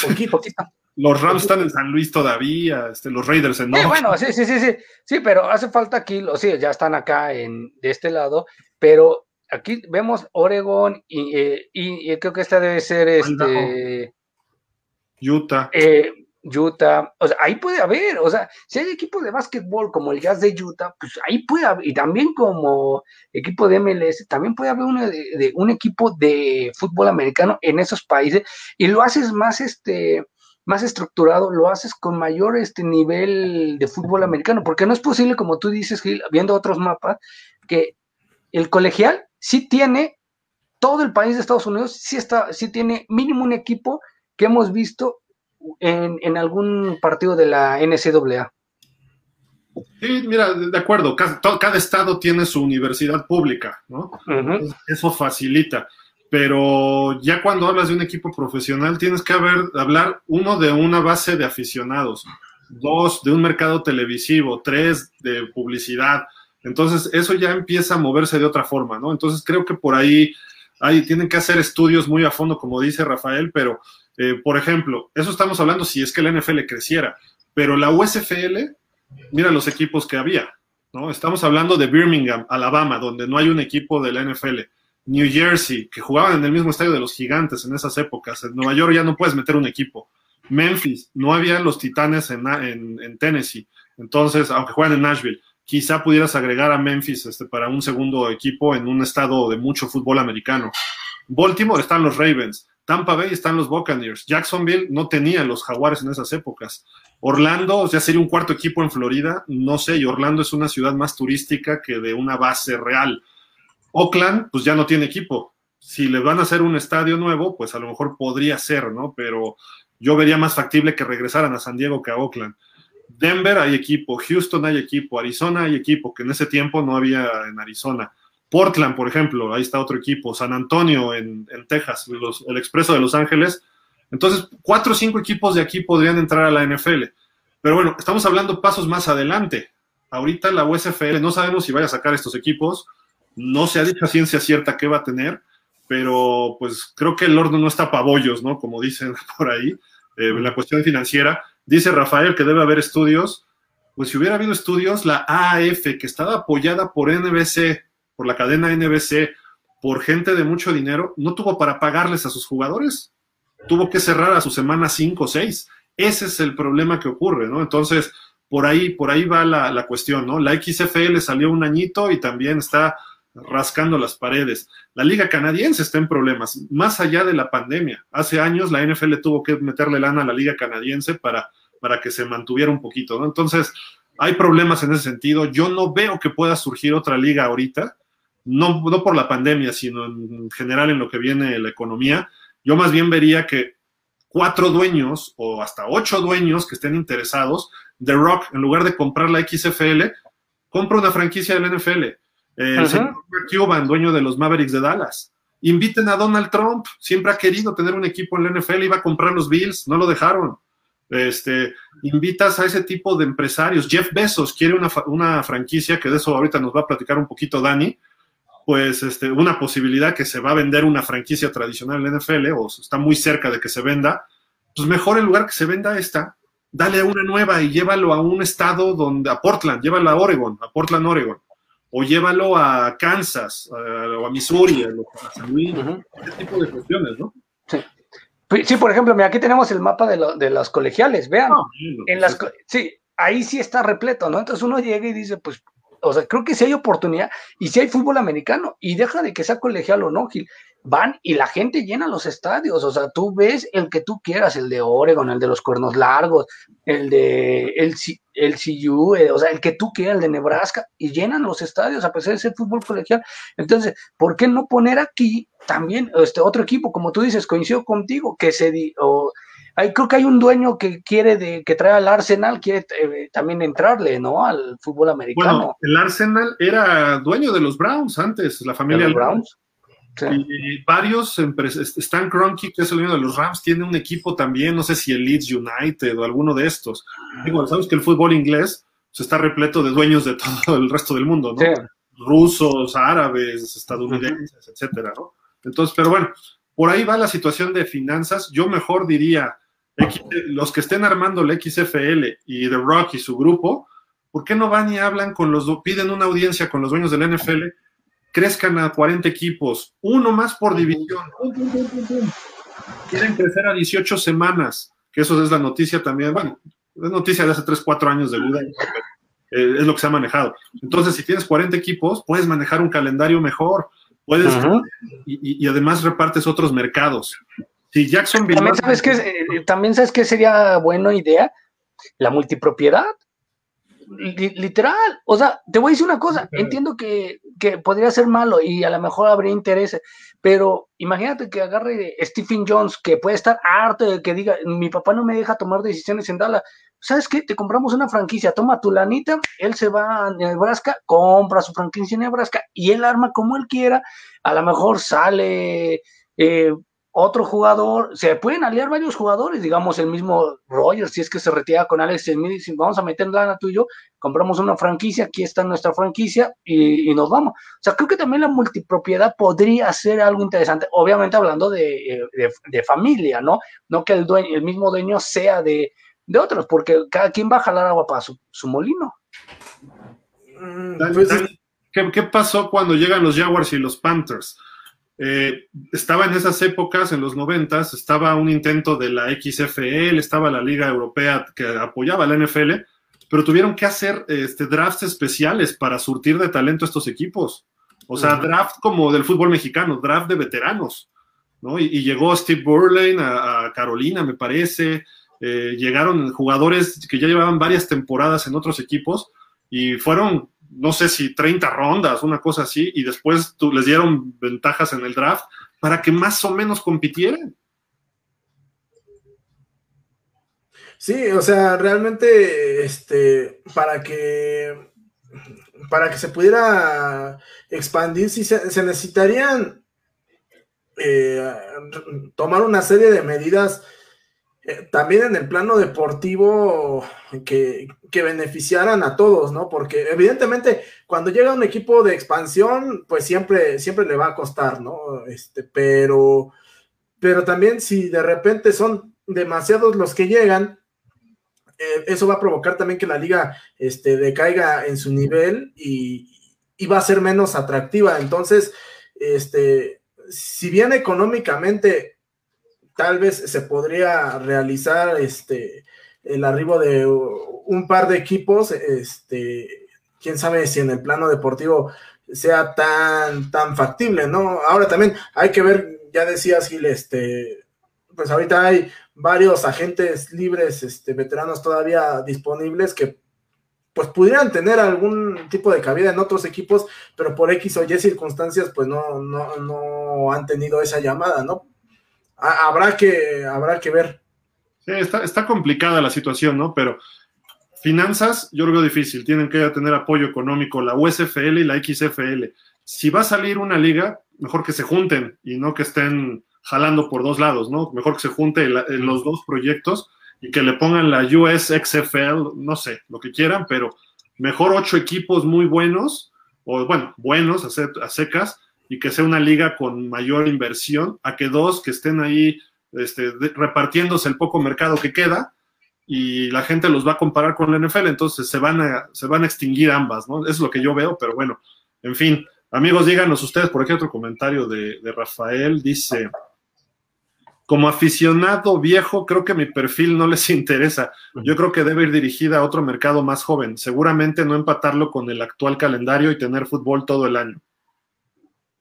S4: Poquito, poquito.
S2: Los Rams están en San Luis todavía, este, los Raiders en
S4: sí, bueno, sí, sí, sí, sí, sí, pero hace falta aquí, sí, ya están acá en, de este lado, pero aquí vemos Oregon y, eh, y, creo que esta debe ser este
S2: Utah.
S4: Eh, Utah, o sea, ahí puede haber, o sea, si hay equipos de básquetbol como el Jazz de Utah, pues ahí puede haber, y también como equipo de MLS, también puede haber de, un equipo de fútbol americano en esos países, y lo haces más, este, más estructurado, lo haces con mayor este nivel de fútbol americano, porque no es posible, como tú dices, Gil, viendo otros mapas, que el colegial sí tiene, todo el país de Estados Unidos sí está, sí tiene mínimo un equipo que hemos visto en, algún partido de la NCAA.
S2: Sí, mira, de acuerdo, cada, estado tiene su universidad pública, ¿no? Eso facilita, pero ya cuando hablas de un equipo profesional tienes que haber, hablar, uno, de una base de aficionados, dos, de un mercado televisivo, tres, de publicidad. Entonces, eso ya empieza a moverse de otra forma, ¿no? Entonces, creo que por ahí, ahí tienen que hacer estudios muy a fondo, como dice Rafael, pero eh, por ejemplo, eso estamos hablando si es que la NFL creciera, pero la USFL, mira los equipos que había, ¿no? Estamos hablando de Birmingham, Alabama, donde no hay un equipo de la NFL. New Jersey, que jugaban en el mismo estadio de los gigantes en esas épocas. En Nueva York ya no puedes meter un equipo. Memphis, no había los titanes en, en, Tennessee. Entonces, aunque juegan en Nashville, quizá pudieras agregar a Memphis este, para un segundo equipo en un estado de mucho fútbol americano. Baltimore están los Ravens. Tampa Bay están los Buccaneers. Jacksonville no tenía los Jaguares en esas épocas. Orlando ya sería un cuarto equipo en Florida, no sé, y Orlando es una ciudad más turística que de una base real. Oakland, pues ya no tiene equipo. Si le van a hacer un estadio nuevo, pues a lo mejor podría ser, ¿no? Pero yo vería más factible que regresaran a San Diego que a Oakland. Denver hay equipo, Houston hay equipo, Arizona hay equipo, que en ese tiempo no había en Arizona. Portland, por ejemplo, ahí está otro equipo, San Antonio en, Texas, el Expreso de Los Ángeles. Entonces, cuatro o cinco equipos de aquí podrían entrar a la NFL. Pero bueno, estamos hablando pasos más adelante. Ahorita la USFL no sabemos si vaya a sacar estos equipos, no se ha dicho a ciencia cierta qué va a tener, pero pues creo que el horno no está para ¿no? Como dicen por ahí, eh, la cuestión financiera. Dice Rafael que debe haber estudios. Pues si hubiera habido estudios, la AAF, que estaba apoyada por NBC, por la cadena NBC, por gente de mucho dinero, no tuvo para pagarles a sus jugadores. Tuvo que cerrar a su semana 5 o 6. Ese es el problema que ocurre, ¿no? Entonces, por ahí, por ahí va la, la cuestión, ¿no? La XFL salió un añito y también está rascando las paredes. La liga canadiense está en problemas, más allá de la pandemia. Hace años la NFL tuvo que meterle lana a la liga canadiense para, para que se mantuviera un poquito, ¿no? Entonces, hay problemas en ese sentido. Yo no veo que pueda surgir otra liga ahorita no, no por la pandemia, sino en general en lo que viene la economía, yo más bien vería que cuatro dueños o hasta ocho dueños que estén interesados, The Rock, en lugar de comprar la XFL, compra una franquicia del NFL. El señor Cuban, dueño de los Mavericks de Dallas. Inviten a Donald Trump, siempre ha querido tener un equipo en la NFL, iba a comprar los Bills, no lo dejaron. Este, invitas a ese tipo de empresarios. Jeff Bezos quiere una, una franquicia, que de eso ahorita nos va a platicar un poquito Dani, pues este, una posibilidad que se va a vender una franquicia tradicional en NFL o está muy cerca de que se venda, pues mejor en lugar que se venda esta, dale una nueva y llévalo a un estado donde, a Portland, llévalo a Oregon, a Portland, Oregon, o llévalo a Kansas, o a Missouri, a San Luis, ese tipo de cuestiones, ¿no?
S4: Sí. Sí, por ejemplo, mira, aquí tenemos el mapa de, de las colegiales, vean. en las, sí, ahí sí está repleto, ¿no? Entonces uno llega y dice, pues o sea, creo que sí hay oportunidad y sí hay fútbol americano y deja de que sea colegial o no, Gil. Van y la gente llena los estadios, o sea, tú ves el que tú quieras, el de Oregon, el de los cuernos largos, el de el, el CU, eh, o sea, el que tú quieras, el de Nebraska, y llenan los estadios a pesar de ser fútbol colegial. Entonces, ¿por qué no poner aquí también este otro equipo, como tú dices, coincido contigo, que se di, o, hay, creo que hay un dueño que quiere de, que trae al Arsenal, quiere eh, también entrarle, ¿no? Al fútbol americano. Bueno,
S2: el Arsenal era dueño de los Browns antes, la familia
S4: de los Browns.
S2: Y varios empresas, Stan Kroenke, que es el dueño de los Rams, tiene un equipo también, no sé si el Leeds United o alguno de estos. Digo, sabes que el fútbol inglés se está repleto de dueños de todo el resto del mundo, ¿no? Rusos, árabes, estadounidenses, etcétera, ¿no? Entonces, pero bueno, por ahí va la situación de finanzas. Yo mejor diría, los que estén armando el XFL y The Rock y su grupo, ¿por qué no van y hablan con los, piden una audiencia con los dueños del NFL? Crezcan a 40 equipos, uno más por división. Quieren crecer a 18 semanas, que eso es la noticia también, bueno, es noticia de hace 3, 4 años de duda, eh, es lo que se ha manejado. Entonces, si tienes 40 equipos, puedes manejar un calendario mejor, puedes, y, además repartes otros mercados. Si Jackson
S4: también sabes que eh, también sabes que sería buena idea la multipropiedad. Literal, o sea, te voy a decir una cosa, entiendo que, que, podría ser malo y a lo mejor habría interés, pero imagínate que agarre Stephen Jones, que puede estar harto de que diga, mi papá no me deja tomar decisiones en Dallas, ¿sabes qué? Te compramos una franquicia, toma tu lanita, él se va a Nebraska, compra su franquicia en Nebraska y él arma como él quiera, a lo mejor sale... Eh, otro jugador, se pueden aliar varios jugadores, digamos el mismo Rogers, si es que se retira con Alex Smith, y vamos a meter lana tú y yo, compramos una franquicia, aquí está nuestra franquicia y, nos vamos. O sea, creo que también la multipropiedad podría ser algo interesante, obviamente hablando de, familia, ¿no? No que el, dueño, el mismo dueño sea de, otros, porque cada quien va a jalar agua para su, molino.
S2: Mm, pues ¿Qué, ¿Qué pasó cuando llegan los Jaguars y los Panthers? Eh, estaba en esas épocas, en los noventas, estaba un intento de la XFL, estaba la Liga Europea que apoyaba a la NFL, pero tuvieron que hacer este, drafts especiales para surtir de talento estos equipos. O sea, draft como del fútbol mexicano, draft de veteranos. ¿no? Y, llegó Steve Burlane a, Carolina, me parece. Eh, llegaron jugadores que ya llevaban varias temporadas en otros equipos y fueron no sé si 30 rondas, una cosa así, y después les dieron ventajas en el draft para que más o menos compitieran.
S3: Sí, o sea, realmente, este, para que, para que se pudiera expandir, sí se, necesitarían eh, tomar una serie de medidas eh, también en el plano deportivo que, beneficiaran a todos, ¿no? Porque evidentemente cuando llega un equipo de expansión, pues siempre, siempre le va a costar, ¿no? Este, pero, pero también si de repente son demasiados los que llegan, eh, eso va a provocar también que la liga este, decaiga en su nivel y, y va a ser menos atractiva. Entonces, este, si bien económicamente tal vez se podría realizar este el arribo de un par de equipos, este, quién sabe si en el plano deportivo sea tan, tan factible, ¿no? Ahora también hay que ver, ya decías Gil, este, pues ahorita hay varios agentes libres, este, veteranos todavía disponibles que pues pudieran tener algún tipo de cabida en otros equipos, pero por X o Y circunstancias, pues no, no, no han tenido esa llamada, ¿no? Habrá que, habrá que ver.
S2: Sí, está, está complicada la situación, ¿no? Pero finanzas, yo lo veo difícil. Tienen que tener apoyo económico la USFL y la XFL. Si va a salir una liga, mejor que se junten y no que estén jalando por dos lados, ¿no? Mejor que se junten los dos proyectos y que le pongan la USXFL, no sé, lo que quieran, pero mejor ocho equipos muy buenos, o bueno, buenos a secas, y que sea una liga con mayor inversión, a que dos que estén ahí este, repartiéndose el poco mercado que queda y la gente los va a comparar con la NFL, entonces se van a, se van a extinguir ambas, ¿no? Es lo que yo veo, pero bueno, en fin, amigos, díganos ustedes, por aquí otro comentario de, de Rafael, dice, como aficionado viejo, creo que mi perfil no les interesa. Yo creo que debe ir dirigida a otro mercado más joven. Seguramente no empatarlo con el actual calendario y tener fútbol todo el año.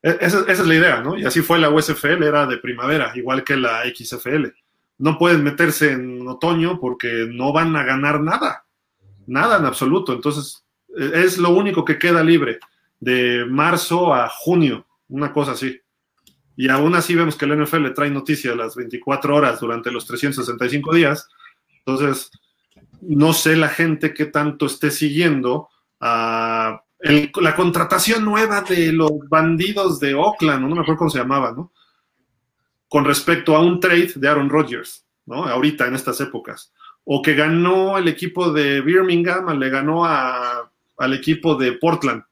S2: E-, esa, es la idea, ¿no? Y así fue la USFL, era de primavera, igual que la XFL. No pueden meterse en otoño porque no van a ganar nada, nada en absoluto. Entonces, e-, es lo único que queda libre, de marzo a junio, una cosa así. Y aún así vemos que el NFL trae noticias las 24 horas durante los 365 días. Entonces, no sé la gente que tanto esté siguiendo a la contratación nueva de los bandidos de Oakland, no me acuerdo cómo se llamaba, ¿no? Con respecto a un trade de Aaron Rodgers, ¿no? Ahorita, en estas épocas. O que ganó el equipo de Birmingham, le ganó al equipo de Portland.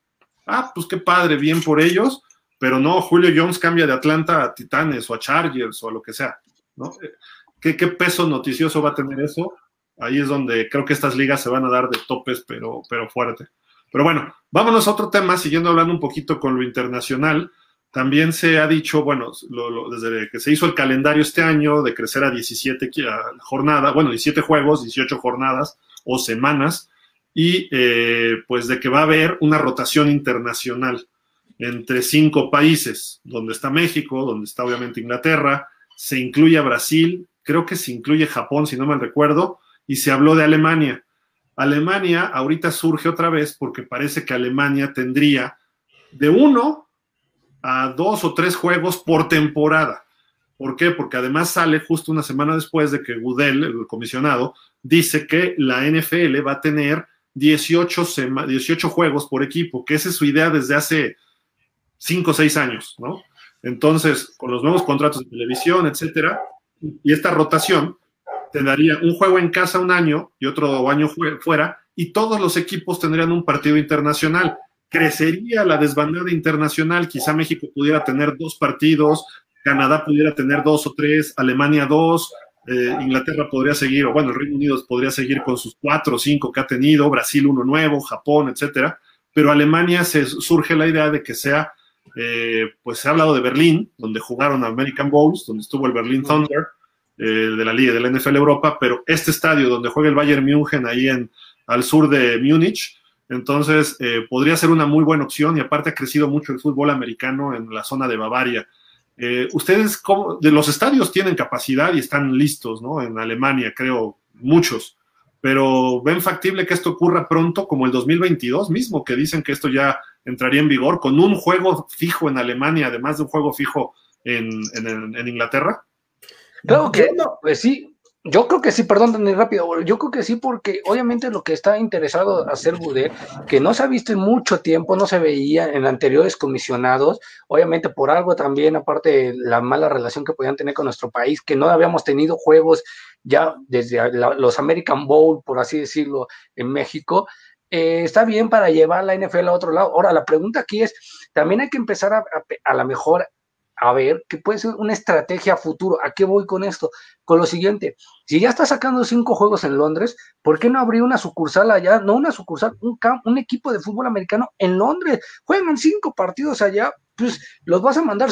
S2: Ah, pues qué padre, bien por ellos pero no, Julio Jones cambia de Atlanta a Titanes o a Chargers o a lo que sea, ¿no? ¿Qué, peso noticioso va a tener eso? Ahí es donde creo que estas ligas se van a dar de topes, pero, pero fuerte. Pero bueno, vámonos a otro tema, siguiendo hablando un poquito con lo internacional. También se ha dicho, bueno, desde que se hizo el calendario este año de crecer a 17 jornadas, bueno, 17 juegos, 18 jornadas o semanas, y eh, pues de que va a haber una rotación internacional entre cinco países, donde está México, donde está obviamente Inglaterra, se incluye Brasil, creo que se incluye Japón, si no me recuerdo, y se habló de Alemania. Alemania ahorita surge otra vez porque parece que Alemania tendría de uno a dos o tres juegos por temporada. ¿Por qué? Porque además sale justo una semana después de que Gudel, el comisionado, dice que la NFL va a tener 18, 18 juegos por equipo, que esa es su idea desde hace cinco o seis años, ¿no? Entonces, con los nuevos contratos de televisión, etcétera, y esta rotación, te daría un juego en casa un año y otro año fuera, y todos los equipos tendrían un partido internacional. Crecería la desbandada internacional, quizá México pudiera tener dos partidos, Canadá pudiera tener dos o tres, Alemania dos, eh, Inglaterra podría seguir, o bueno, el Reino Unido podría seguir con sus cuatro o cinco que ha tenido, Brasil uno nuevo, Japón, etcétera, pero Alemania se surge la idea de que sea eh, pues se ha hablado de Berlín, donde jugaron American Bowls, donde estuvo el Berlin Thunder eh, de la Liga de la NFL Europa, pero este estadio donde juega el Bayern München ahí en, al sur de Múnich, entonces eh, podría ser una muy buena opción y aparte ha crecido mucho el fútbol americano en la zona de Bavaria. ustedes, de los estadios tienen capacidad y están listos, ¿no? En Alemania, creo, muchos pero ven factible que esto ocurra pronto, como el 2022 mismo, que dicen que esto ya entraría en vigor, con un juego fijo en Alemania, además de un juego fijo en, Inglaterra?
S4: Claro que no, pues sí, yo creo que sí, perdón, tan rápido. Yo creo que sí, porque obviamente lo que está interesado hacer Buder, que no se ha visto en mucho tiempo, no se veía en anteriores comisionados, obviamente por algo también, aparte de la mala relación que podían tener con nuestro país, que no habíamos tenido juegos ya desde los American Bowl, por así decirlo, en México. Eh, está bien para llevar la NFL a otro lado. Ahora, la pregunta aquí es, también hay que empezar a, a, a lo mejor a ver que puede ser una estrategia a futuro. ¿A qué voy con esto? Con lo siguiente, si ya está sacando cinco juegos en Londres, ¿por qué no abrir una sucursal allá? No una sucursal, un, un equipo de fútbol americano en Londres. Juegan cinco partidos allá, pues los vas a mandar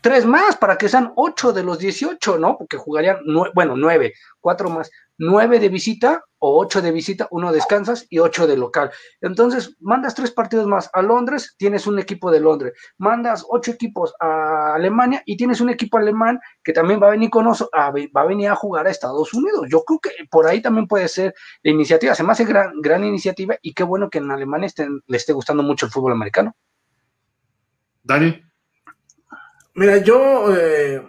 S4: tres más para que sean ocho de los dieciocho, ¿no? Porque jugarían, bueno, nueve, cuatro más, nueve de visita o ocho de visita, uno descansas y ocho de local. Entonces, mandas tres partidos más a Londres, tienes un equipo de Londres. Mandas ocho equipos a Alemania y tienes un equipo alemán que también va a venir con nosotros, va a venir a jugar a Estados Unidos. Yo creo que por ahí también puede ser la iniciativa. Se me hace gran, gran iniciativa y qué bueno que en Alemania le esté gustando mucho el fútbol americano.
S2: Dani.
S3: Mira, yo eh,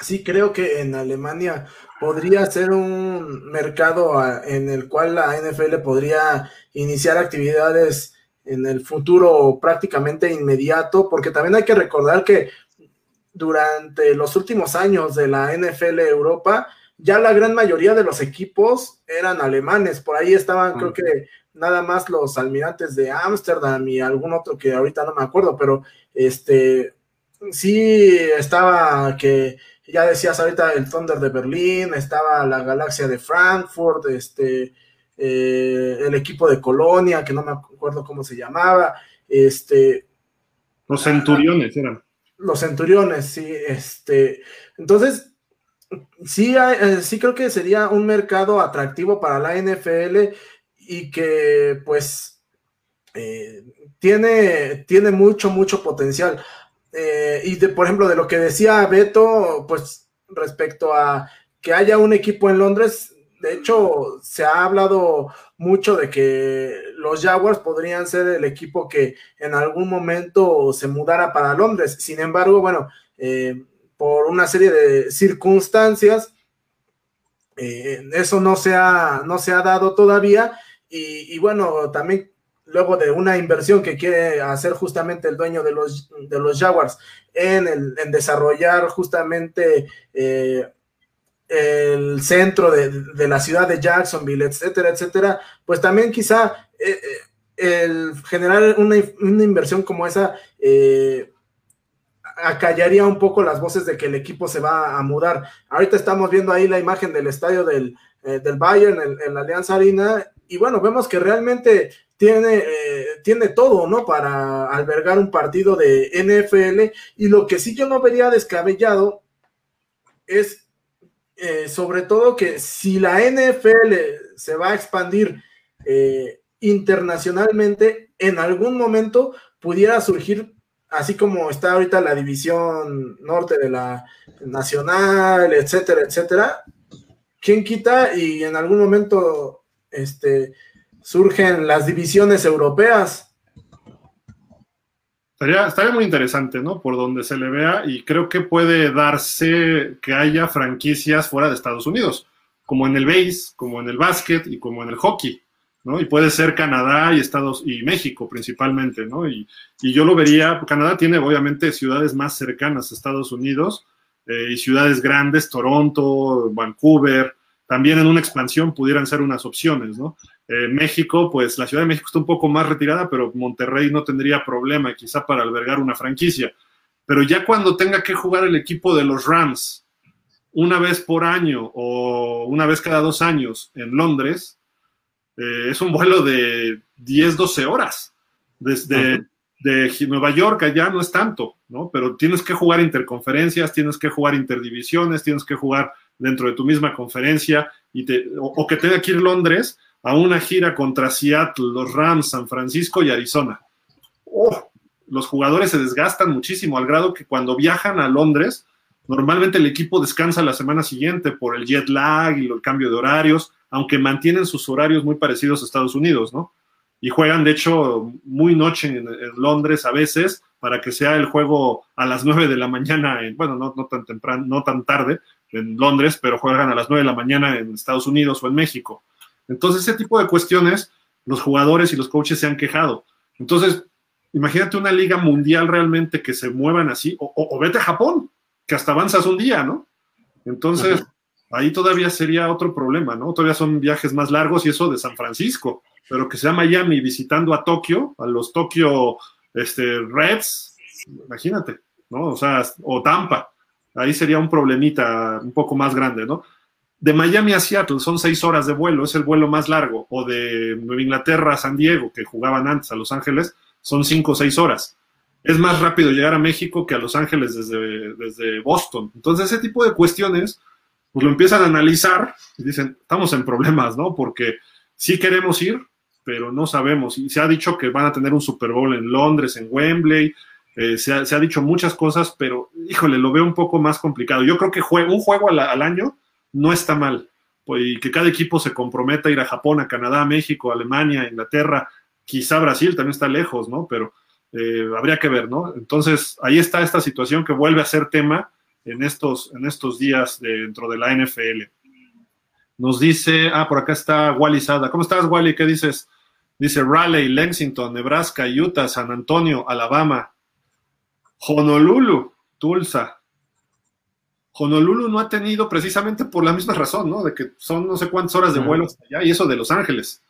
S3: sí creo que en Alemania podría ser un mercado en el cual la NFL podría iniciar actividades en el futuro prácticamente inmediato, porque también hay que recordar que durante los últimos años de la NFL Europa, ya la gran mayoría de los equipos eran alemanes, por ahí estaban creo que nada más los almirantes de Ámsterdam y algún otro que ahorita no me acuerdo, pero este sí estaba que ya decías ahorita el Thunder de Berlín, estaba la Galaxia de Frankfurt, este eh, el equipo de Colonia, que no me acuerdo cómo se llamaba, este
S2: los centuriones eran.
S3: Los centuriones, sí, este, entonces sí, eh, sí creo que sería un mercado atractivo para la NFL y que pues eh, tiene, tiene mucho, mucho potencial. Eh, y de, por ejemplo, de lo que decía Beto, pues respecto a que haya un equipo en Londres, de hecho, se ha hablado mucho de que los Jaguars podrían ser el equipo que en algún momento se mudara para Londres. Sin embargo, bueno, eh, por una serie de circunstancias, eh, eso no se, ha, no se ha dado todavía. Y, bueno, también luego de una inversión que quiere hacer justamente el dueño de los, de los Jaguars en, el, en desarrollar justamente eh, el centro de, la ciudad de Jacksonville, etcétera, etcétera, pues también quizá eh, eh, el generar una, inversión como esa acallaría un poco las voces de que el equipo se va a mudar. Ahorita estamos viendo ahí la imagen del estadio del, del Bayern en, la Alianza Arena y bueno, vemos que realmente tiene, tiene todo, ¿no? Para albergar un partido de NFL y lo que sí yo no vería descabellado es eh, sobre todo que si la NFL se va a expandir eh, internacionalmente, en algún momento pudiera surgir, así como está ahorita la división norte de la nacional, etcétera, etcétera, ¿quién quita? Y en algún momento este, surgen las divisiones europeas
S2: Estaría, muy interesante, ¿no? Por donde se le vea y creo que puede darse que haya franquicias fuera de Estados Unidos, como en el base, como en el básquet y como en el hockey, ¿no? Y puede ser Canadá y Estados y México principalmente, ¿no? Y, yo lo vería, Canadá tiene obviamente ciudades más cercanas a Estados Unidos eh, y ciudades grandes, Toronto, Vancouver, también en una expansión pudieran ser unas opciones, ¿no? Eh, México, pues la Ciudad de México está un poco más retirada, pero Monterrey no tendría problema quizá para albergar una franquicia. Pero ya cuando tenga que jugar el equipo de los Rams una vez por año o una vez cada dos años en Londres, eh, es un vuelo de 10, 12 horas. Desde de Nueva York allá no es tanto, ¿no? Pero tienes que jugar interconferencias, tienes que jugar interdivisiones, tienes que jugar dentro de tu misma conferencia y o, que tenga que ir Londres a una gira contra Seattle, los Rams, San Francisco y Arizona. Oh, los jugadores se desgastan muchísimo al grado que cuando viajan a Londres, normalmente el equipo descansa la semana siguiente por el jet lag y el cambio de horarios, aunque mantienen sus horarios muy parecidos a Estados Unidos, ¿no? Y juegan, de hecho, muy noche en, Londres a veces para que sea el juego a las 9 de la mañana, bueno, no, no tan temprano, no tan tarde en Londres, pero juegan a las 9 de la mañana en Estados Unidos o en México. Entonces, ese tipo de cuestiones, los jugadores y los coaches se han quejado. Entonces, imagínate una liga mundial realmente que se muevan así, o, vete a Japón, que hasta avanzas un día, ¿no? Entonces, ahí todavía sería otro problema, ¿no? Todavía son viajes más largos y eso de San Francisco, pero que sea Miami visitando a Tokio, a los Tokio este, Reds, imagínate, ¿no? O sea, o Tampa, ahí sería un problemita un poco más grande, ¿no? de Miami a Seattle son seis horas de vuelo, es el vuelo más largo, o de Nueva Inglaterra a San Diego, que jugaban antes a Los Ángeles, son cinco o seis horas. Es más rápido llegar a México que a Los Ángeles desde, desde Boston. Entonces, ese tipo de cuestiones, pues lo empiezan a analizar y dicen, estamos en problemas, ¿no? Porque sí queremos ir, pero no sabemos. Y se ha dicho que van a tener un Super Bowl en Londres, en Wembley, eh, se, ha, dicho muchas cosas, pero híjole, lo veo un poco más complicado. Yo creo que un juego al año no está mal. Pues, y que cada equipo se comprometa a ir a Japón, a Canadá, México, Alemania, Inglaterra, quizá Brasil también está lejos, ¿no? Pero eh, habría que ver, ¿no? Entonces, ahí está esta situación que vuelve a ser tema en estos, en estos días dentro de la NFL. Nos dice, ah, por acá está Wally Sada. ¿Cómo estás, Wally? ¿Qué dices? Dice Raleigh, Lexington, Nebraska, Utah, San Antonio, Alabama, Honolulu, Tulsa, Honolulu no ha tenido precisamente por la misma razón, ¿no? De que son no sé cuántas horas de vuelo hasta allá y eso de Los Ángeles.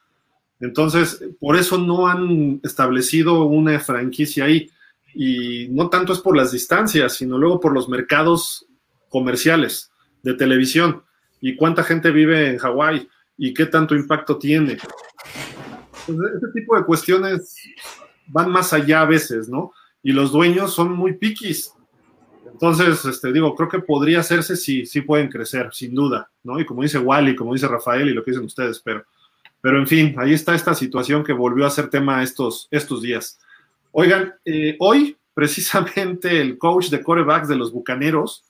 S2: Entonces, por eso no han establecido una franquicia ahí. Y no tanto es por las distancias, sino luego por los mercados comerciales de televisión y cuánta gente vive en Hawái y qué tanto impacto tiene. Entonces, este tipo de cuestiones van más allá a veces, ¿no? Y los dueños son muy piquis Entonces, este, digo, creo que podría hacerse si sí pueden crecer, sin duda, ¿no? Y como dice Wally, como dice Rafael y lo que dicen ustedes, pero, pero en fin, ahí está esta situación que volvió a ser tema estos, estos días. Oigan, eh, hoy precisamente el coach de corebacks de los Bucaneros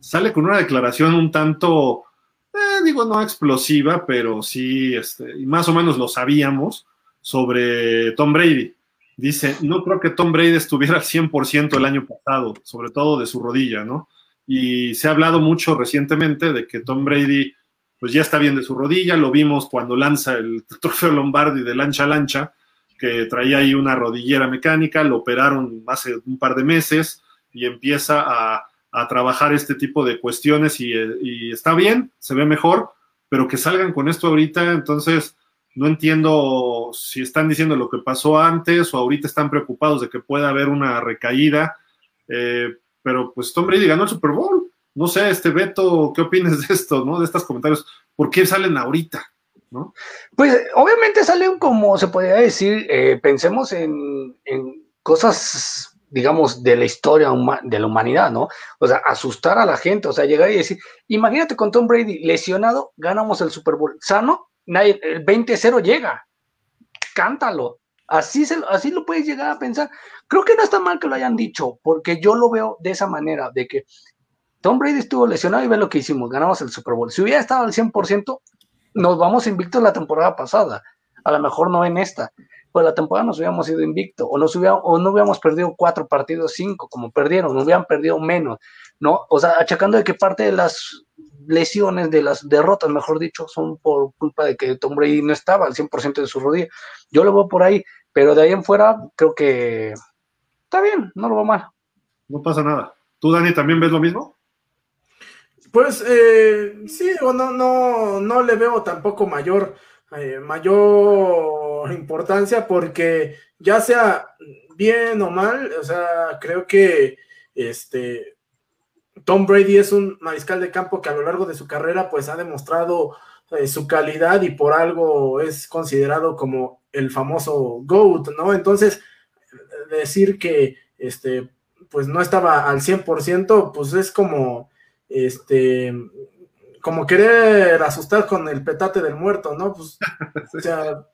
S2: sale con una declaración un tanto, eh, digo, no explosiva, pero sí, este, y más o menos lo sabíamos, sobre Tom Brady. Dice, no creo que Tom Brady estuviera al 100% el año pasado, sobre todo de su rodilla, ¿no? Y se ha hablado mucho recientemente de que Tom Brady, pues ya está bien de su rodilla, lo vimos cuando lanza el trofeo Lombardi de lancha a lancha, que traía ahí una rodillera mecánica, lo operaron hace un par de meses y empieza a, a trabajar este tipo de cuestiones y, y, está bien, se ve mejor, pero que salgan con esto ahorita, entonces no entiendo si están diciendo lo que pasó antes o ahorita están preocupados de que pueda haber una recaída, eh, pero pues Tom Brady ganó el Super Bowl. No sé, este Beto, ¿qué opinas de esto, no? De estos comentarios. ¿Por qué salen ahorita? ¿No?
S4: Pues obviamente salen como se podría decir, eh, pensemos en, en, cosas, digamos, de la historia de la humanidad, ¿no? O sea, asustar a la gente, o sea, llegar y decir, imagínate con Tom Brady lesionado, ganamos el Super Bowl, sano, el 20-0 llega, cántalo. Así, se, así lo puedes llegar a pensar. Creo que no está mal que lo hayan dicho, porque yo lo veo de esa manera, de que Tom Brady estuvo lesionado y ve lo que hicimos, ganamos el Super Bowl. Si hubiera estado al 100%, nos vamos invictos la temporada pasada. A lo mejor no en esta. Pues la temporada nos hubiéramos ido invicto, o, nos o no hubiéramos perdido cuatro partidos, cinco, como perdieron, no hubieran perdido menos, ¿no? O sea, achacando de que parte de las lesiones, de las derrotas, mejor dicho, son por culpa de que Tom Brady no estaba al 100% de su rodilla. Yo lo veo por ahí, pero de ahí en fuera creo que está bien, no lo veo mal.
S2: No pasa nada. ¿Tú, Dani, también ves lo mismo?
S3: Pues eh, sí, no, no, no le veo tampoco mayor, eh, mayor importancia porque ya sea bien o mal, o sea, creo que este Tom Brady es un mariscal de campo que a lo largo de su carrera pues ha demostrado eh, su calidad y por algo es considerado como el famoso GOAT, ¿no? Entonces, decir que este pues no estaba al 100%, pues es como este como querer asustar con el petate del muerto, ¿no? Pues o sea,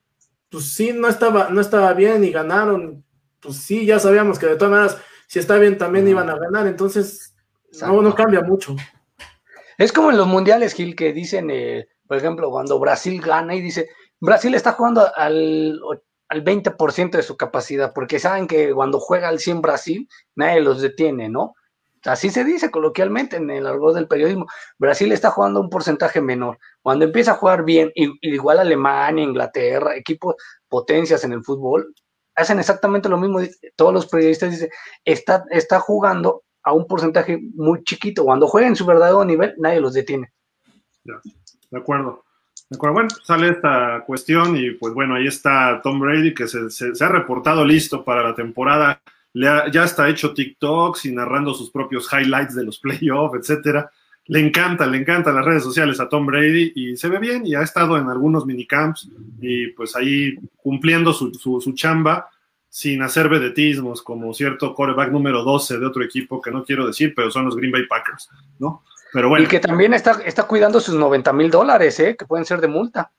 S3: pues sí no estaba no estaba bien y ganaron, pues sí, ya sabíamos que de todas maneras si está bien también iban a ganar, entonces no, no cambia mucho.
S4: Es como en los mundiales, Gil, que dicen, eh, por ejemplo, cuando Brasil gana y dice, Brasil está jugando al, al 20% de su capacidad, porque saben que cuando juega al 100 Brasil, nadie los detiene, ¿no? Así se dice coloquialmente en el argot del periodismo. Brasil está jugando un porcentaje menor. Cuando empieza a jugar bien, igual Alemania, Inglaterra, equipos potencias en el fútbol, hacen exactamente lo mismo. Todos los periodistas dicen, está, está jugando a un porcentaje muy chiquito. Cuando juegan en su verdadero nivel, nadie los detiene.
S2: de acuerdo. De acuerdo. Bueno, sale esta cuestión y pues bueno, ahí está Tom Brady que se, ha reportado listo para la temporada. Le ya está hecho TikToks y narrando sus propios highlights de los playoffs, etcétera. Le encanta, le encantan las redes sociales a Tom Brady y se ve bien y ha estado en algunos minicamps y pues ahí cumpliendo su, su, su chamba sin hacer vedetismos, como cierto coreback número 12 de otro equipo que no quiero decir, pero son los Green Bay Packers, ¿no? Pero bueno.
S4: Y que también está, está cuidando sus 90 mil dólares, ¿eh? Que pueden ser de multa.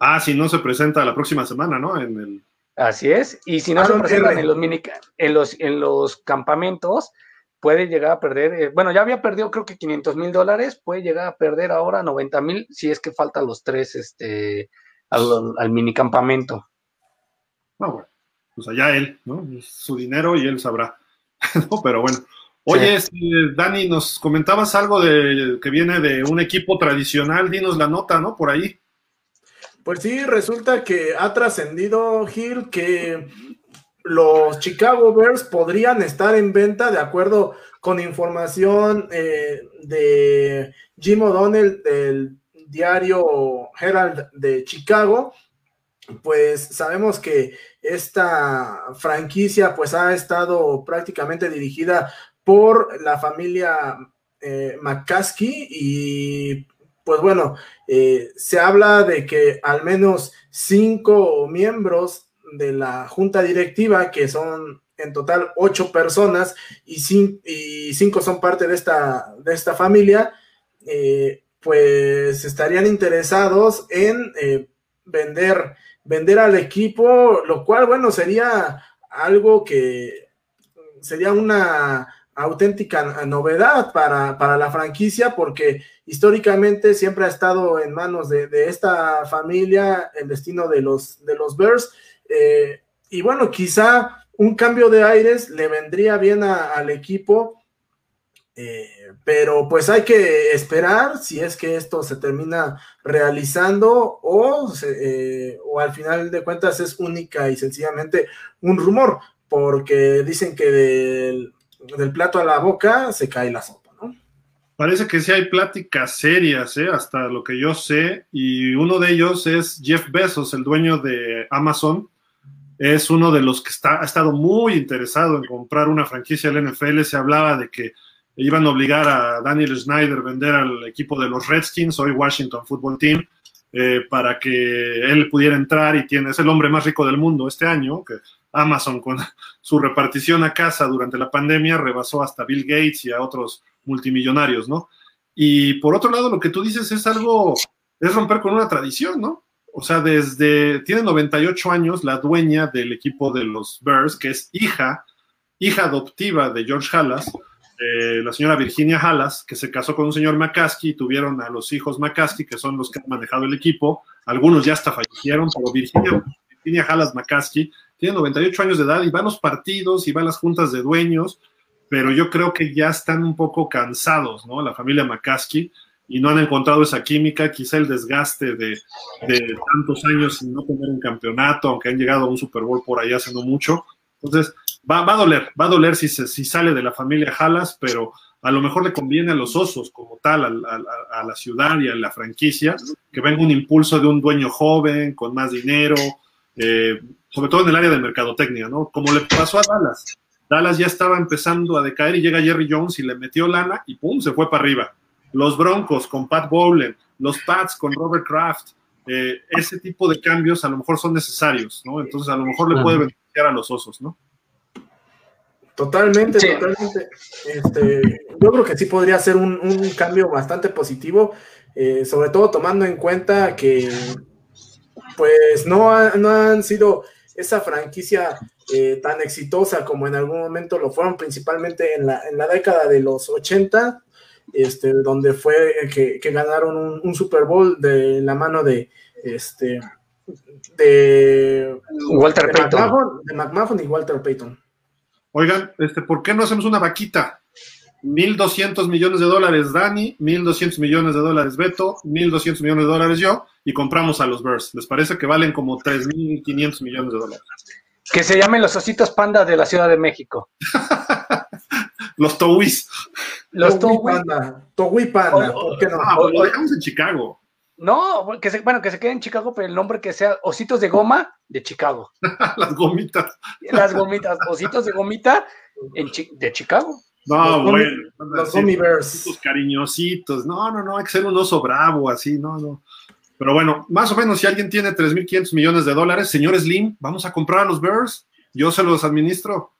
S2: Ah, si no se presenta la próxima semana, ¿no? En el...
S4: Así es. Y si no ah, se presentan en los, mini, en, los, en los campamentos, puede llegar a perder, eh, bueno, ya había perdido creo que 500 mil dólares, puede llegar a perder ahora 90 mil si es que faltan los tres este, al, al mini campamento.
S2: Ah, bueno pues allá él, ¿no? Es su dinero y él sabrá. Pero bueno. Oye, este, Dani, nos comentabas algo de que viene de un equipo tradicional, dinos la nota, ¿no? Por ahí.
S3: Pues sí, resulta que ha trascendido Gil que los Chicago Bears podrían estar en venta de acuerdo con información eh, de Jim O'Donnell del diario Herald de Chicago pues sabemos que esta franquicia pues ha estado prácticamente dirigida por la familia eh, McCaskey y pues bueno, eh, se habla de que al menos cinco miembros de la junta directiva que son en total ocho personas y, cinco, son parte de esta, de esta familia, eh, pues estarían interesados en eh, vender, vender al equipo, lo cual, bueno, sería algo que sería una auténtica novedad para, para, la franquicia porque históricamente siempre ha estado en manos de, esta familia el destino de los, de los Bears. Eh, y bueno, quizá un cambio de aires le vendría bien al equipo, eh, pero pues hay que esperar si es que esto se termina realizando o, eh, o al final de cuentas es única y sencillamente un rumor, porque dicen que del del plato a la boca se cae la sopa, ¿no?
S2: Parece que sí hay pláticas serias, ¿eh? hasta lo que yo sé, y uno de ellos es Jeff Bezos, el dueño de Amazon. Es uno de los que está, ha estado muy interesado en comprar una franquicia del NFL. Se hablaba de que iban a obligar a Daniel Snyder a vender al equipo de los Redskins, hoy Washington Football Team, eh, para que él pudiera entrar y tiene, es el hombre más rico del mundo este año, que Amazon con su repartición a casa durante la pandemia rebasó hasta Bill Gates y a otros multimillonarios, ¿no? Y por otro lado, lo que tú dices es algo, es romper con una tradición, ¿no? O sea, desde, tiene 98 años la dueña del equipo de los Bears, que es hija, hija adoptiva de George Halas, la señora Virginia Halas, que se casó con un señor McCaskey y tuvieron a los hijos McCaskey, que son los que han manejado el equipo. Algunos ya hasta fallecieron, pero Virginia, Virginia Halas McCaskey tiene 98 años de edad y va a los partidos y va a las juntas de dueños, pero yo creo que ya están un poco cansados, ¿no? La familia McCaskey y no han encontrado esa química, quizá el desgaste de, tantos años sin no tener un campeonato, aunque han llegado a un Super Bowl por ahí hace no mucho. Entonces, va, a doler, va a doler si, si sale de la familia Halas, pero a lo mejor le conviene a los osos como tal, a, la ciudad y a la franquicia, que venga un impulso de un dueño joven, con más dinero, eh, sobre todo en el área de mercadotecnia, ¿no? Como le pasó a Dallas. Dallas ya estaba empezando a decaer y llega Jerry Jones y le metió lana y ¡pum! se fue para arriba. Los Broncos con Pat Bowlen, los Pats con Robert Kraft, eh, ese tipo de cambios a lo mejor son necesarios, ¿no? Entonces a lo mejor le puede beneficiar a los osos, ¿no?
S3: Totalmente, totalmente. Este, yo creo que sí podría ser un, cambio bastante positivo, eh, sobre todo tomando en cuenta que pues no, no han sido esa franquicia eh, tan exitosa como en algún momento lo fueron, principalmente en la, en la década de los 80, este, donde fue que, ganaron un, Super Bowl de la mano de este de
S4: Walter
S3: Payton. de McMahon y Walter Payton.
S2: Oigan, este, ¿por qué no hacemos una vaquita? 1.200 millones de dólares Dani, 1.200 millones de dólares Beto, 1.200 millones de dólares yo, y compramos a los Bears. ¿Les parece que valen como 3.500 millones de dólares?
S4: Que se llamen los ositos panda de la Ciudad de México.
S2: los Towis.
S3: Los Towis panda. Towis panda. ¿Por qué no?
S2: Ah, pues lo dejamos en Chicago.
S4: No, que se, bueno, que se quede en Chicago, pero el nombre que sea ositos de goma de Chicago.
S2: Las gomitas.
S4: Las gomitas, ositos de gomita en de Chicago.
S2: No, bueno.
S3: Los Gummy Bears.
S2: cariñositos. No, no, no, hay que ser un oso bravo, así, no, no. Pero bueno, más o menos, si alguien tiene 3.500 millones de dólares, señor Slim, vamos a comprar a los Bears. Yo se los administro.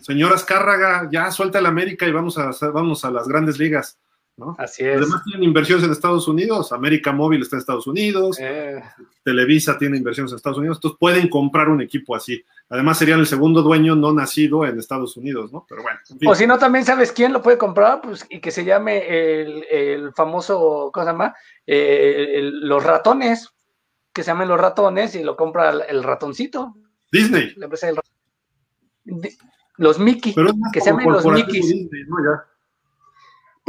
S2: Señora Azcárraga, ya suelta el América y vamos a, vamos a las grandes ligas.
S4: Así es.
S2: Además tienen inversiones en Estados Unidos, América Móvil está en Estados Unidos,
S4: eh.
S2: Televisa tiene inversiones en Estados Unidos, entonces pueden comprar un equipo así. Además serían el segundo dueño no nacido en Estados Unidos, ¿no? Pero bueno.
S4: O si no, también sabes quién lo puede comprar, pues, y que se llame el, famoso, ¿cómo se llama? Eh, los ratones, que se llamen los ratones y lo compra el, ratoncito.
S2: Disney.
S4: los Mickey, que se llamen los Mickey.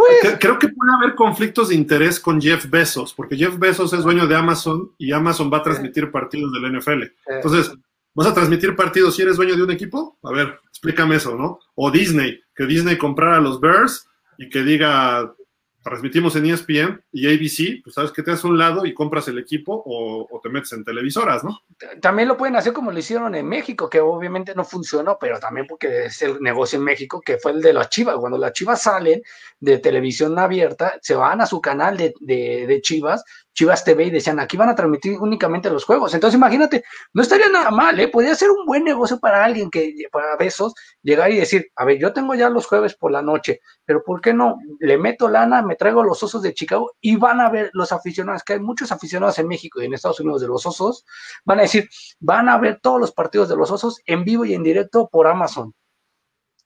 S2: Pues, creo que puede haber conflictos de interés con Jeff Bezos, porque Jeff Bezos es dueño de Amazon y Amazon va a transmitir partidos del NFL. Entonces, ¿vas a transmitir partidos si eres dueño de un equipo? A ver, explícame eso, ¿no? O Disney, que Disney comprara a los Bears y que diga, transmitimos en ESPN y ABC, pues sabes que te das un lado y compras el equipo o, te metes en televisoras, ¿no?
S4: También lo pueden hacer como lo hicieron en México, que obviamente no funcionó, pero también porque es el negocio en México, que fue el de las Chivas. Cuando las Chivas salen de televisión abierta, se van a su canal de, Chivas Chivas TV y decían, aquí van a transmitir únicamente los juegos. Entonces, imagínate, no estaría nada mal, ¿eh? Podría ser un buen negocio para alguien que, para Besos, llegar y decir, a ver, yo tengo ya los jueves por la noche, pero ¿por qué no? Le meto lana, me traigo los osos de Chicago y van a ver los aficionados, que hay muchos aficionados en México y en Estados Unidos de los osos, van a decir, van a ver todos los partidos de los osos en vivo y en directo por Amazon.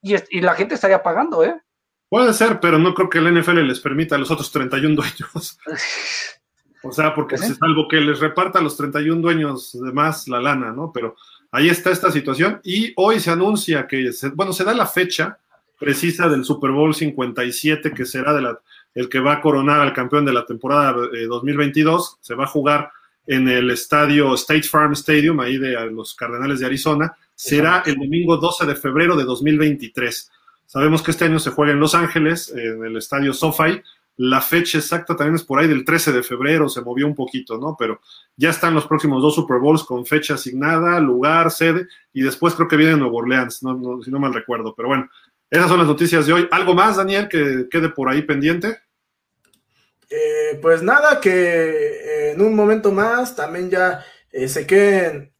S4: Y, y la gente estaría pagando, ¿eh?
S2: Puede ser, pero no creo que el NFL les permita a los otros 31 dueños. O sea, porque se salvo que les reparta a los 31 dueños de más la lana, ¿no? Pero ahí está esta situación y hoy se anuncia que, bueno, se da la fecha precisa del Super Bowl 57, que será de la, el que va a coronar al campeón de la temporada 2022. Eh, se va a jugar en el estadio State Farm Stadium, ahí de los Cardenales de Arizona. Será el domingo 12 de febrero de 2023. Sabemos que este año se juega en Los Ángeles, en el estadio SoFi, la fecha exacta también es por ahí del 13 de febrero, se movió un poquito, ¿no? Pero ya están los próximos dos Super Bowls con fecha asignada, lugar, sede, y después creo que viene Nuevo Orleans, no, si no mal recuerdo. Pero bueno, esas son las noticias de hoy. ¿Algo más, Daniel, que quede por ahí pendiente?
S3: Eh, pues nada, que en un momento más también ya eh, se queden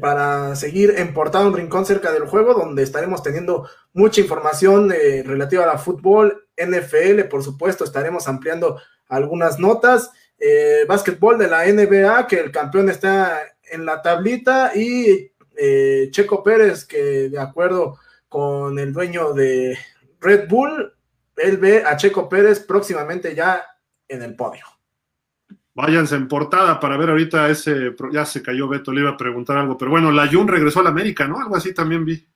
S3: para seguir en Portada un Rincón cerca del juego, donde estaremos teniendo mucha información relativa a la fútbol, NFL, por supuesto, estaremos ampliando algunas notas. Eh, básquetbol de la NBA, que el campeón está en la tablita, y eh, Checo Pérez, que de acuerdo con el dueño de Red Bull, él ve a Checo Pérez próximamente ya en el podio.
S2: Váyanse en portada para ver ahorita ese, ya se cayó Beto, le iba a preguntar algo, pero bueno, la Jun regresó a la América, ¿no? Algo así también vi.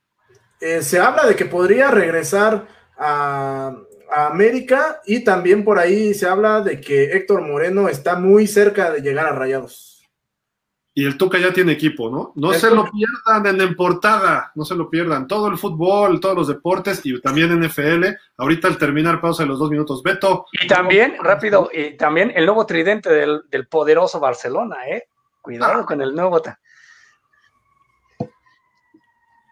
S3: Eh, se habla de que podría regresar a, América y también por ahí se habla de que Héctor Moreno está muy cerca de llegar a Rayados.
S2: Y el Tuca ya tiene equipo, ¿no? No se lo pierdan en, portada, no se lo pierdan. Todo el fútbol, todos los deportes y también NFL. Ahorita al terminar pausa de los dos minutos, Beto.
S4: Y también, rápido, y también el nuevo tridente del, poderoso Barcelona, ¿eh? Cuidado ah. con el nuevo.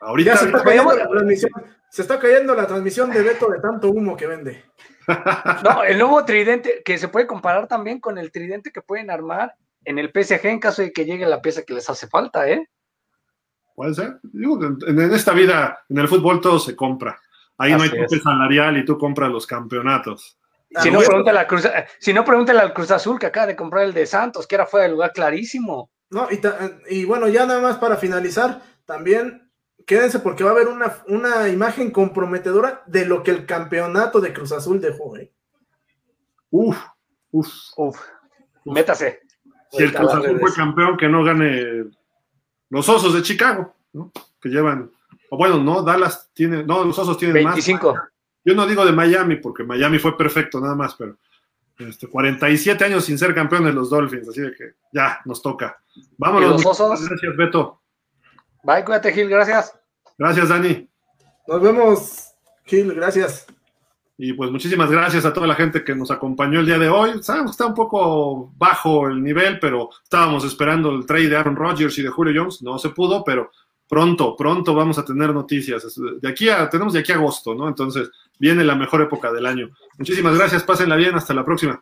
S3: Ahorita se está cayendo la transmisión. Se está cayendo la transmisión de Beto de tanto humo que vende.
S4: No, el nuevo tridente que se puede comparar también con el tridente que pueden armar en el PSG en caso de que llegue la pieza que les hace falta, ¿eh?
S2: Puede ser. en, esta vida, en el fútbol todo se compra. Ahí no hay tope salarial y tú compras los campeonatos.
S4: Si no, pregúntale Cruz, si no, pregúntale al Cruz Azul que acaba de comprar el de Santos, que era fuera de lugar clarísimo.
S3: No, y, y bueno, ya nada más para finalizar, también quédense porque va a haber una, una imagen comprometedora de lo que el campeonato de Cruz Azul dejó, ¿eh?
S2: Uf, uf.
S4: Uf. Métase.
S2: Si el Cruz Azul fue campeón, que no gane los Osos de Chicago, ¿no? Que llevan, o bueno, no, Dallas tiene, no, los Osos tienen
S4: 25.
S2: más. Yo no digo de Miami, porque Miami fue perfecto nada más, pero este, 47 años sin ser campeón de los Dolphins, así de que ya, nos toca. Vámonos. Gracias, Beto.
S4: Bye, cuídate, Gil, gracias.
S2: Gracias, Dani.
S3: Nos vemos, Gil, gracias.
S2: Y pues muchísimas gracias a toda la gente que nos acompañó el día de hoy. Sabemos que está un poco bajo el nivel, pero estábamos esperando el trade de Aaron Rodgers y de Julio Jones. No se pudo, pero pronto, pronto vamos a tener noticias. De aquí a, tenemos de aquí a agosto, ¿no? Entonces viene la mejor época del año. Muchísimas gracias, pásenla bien, hasta la próxima.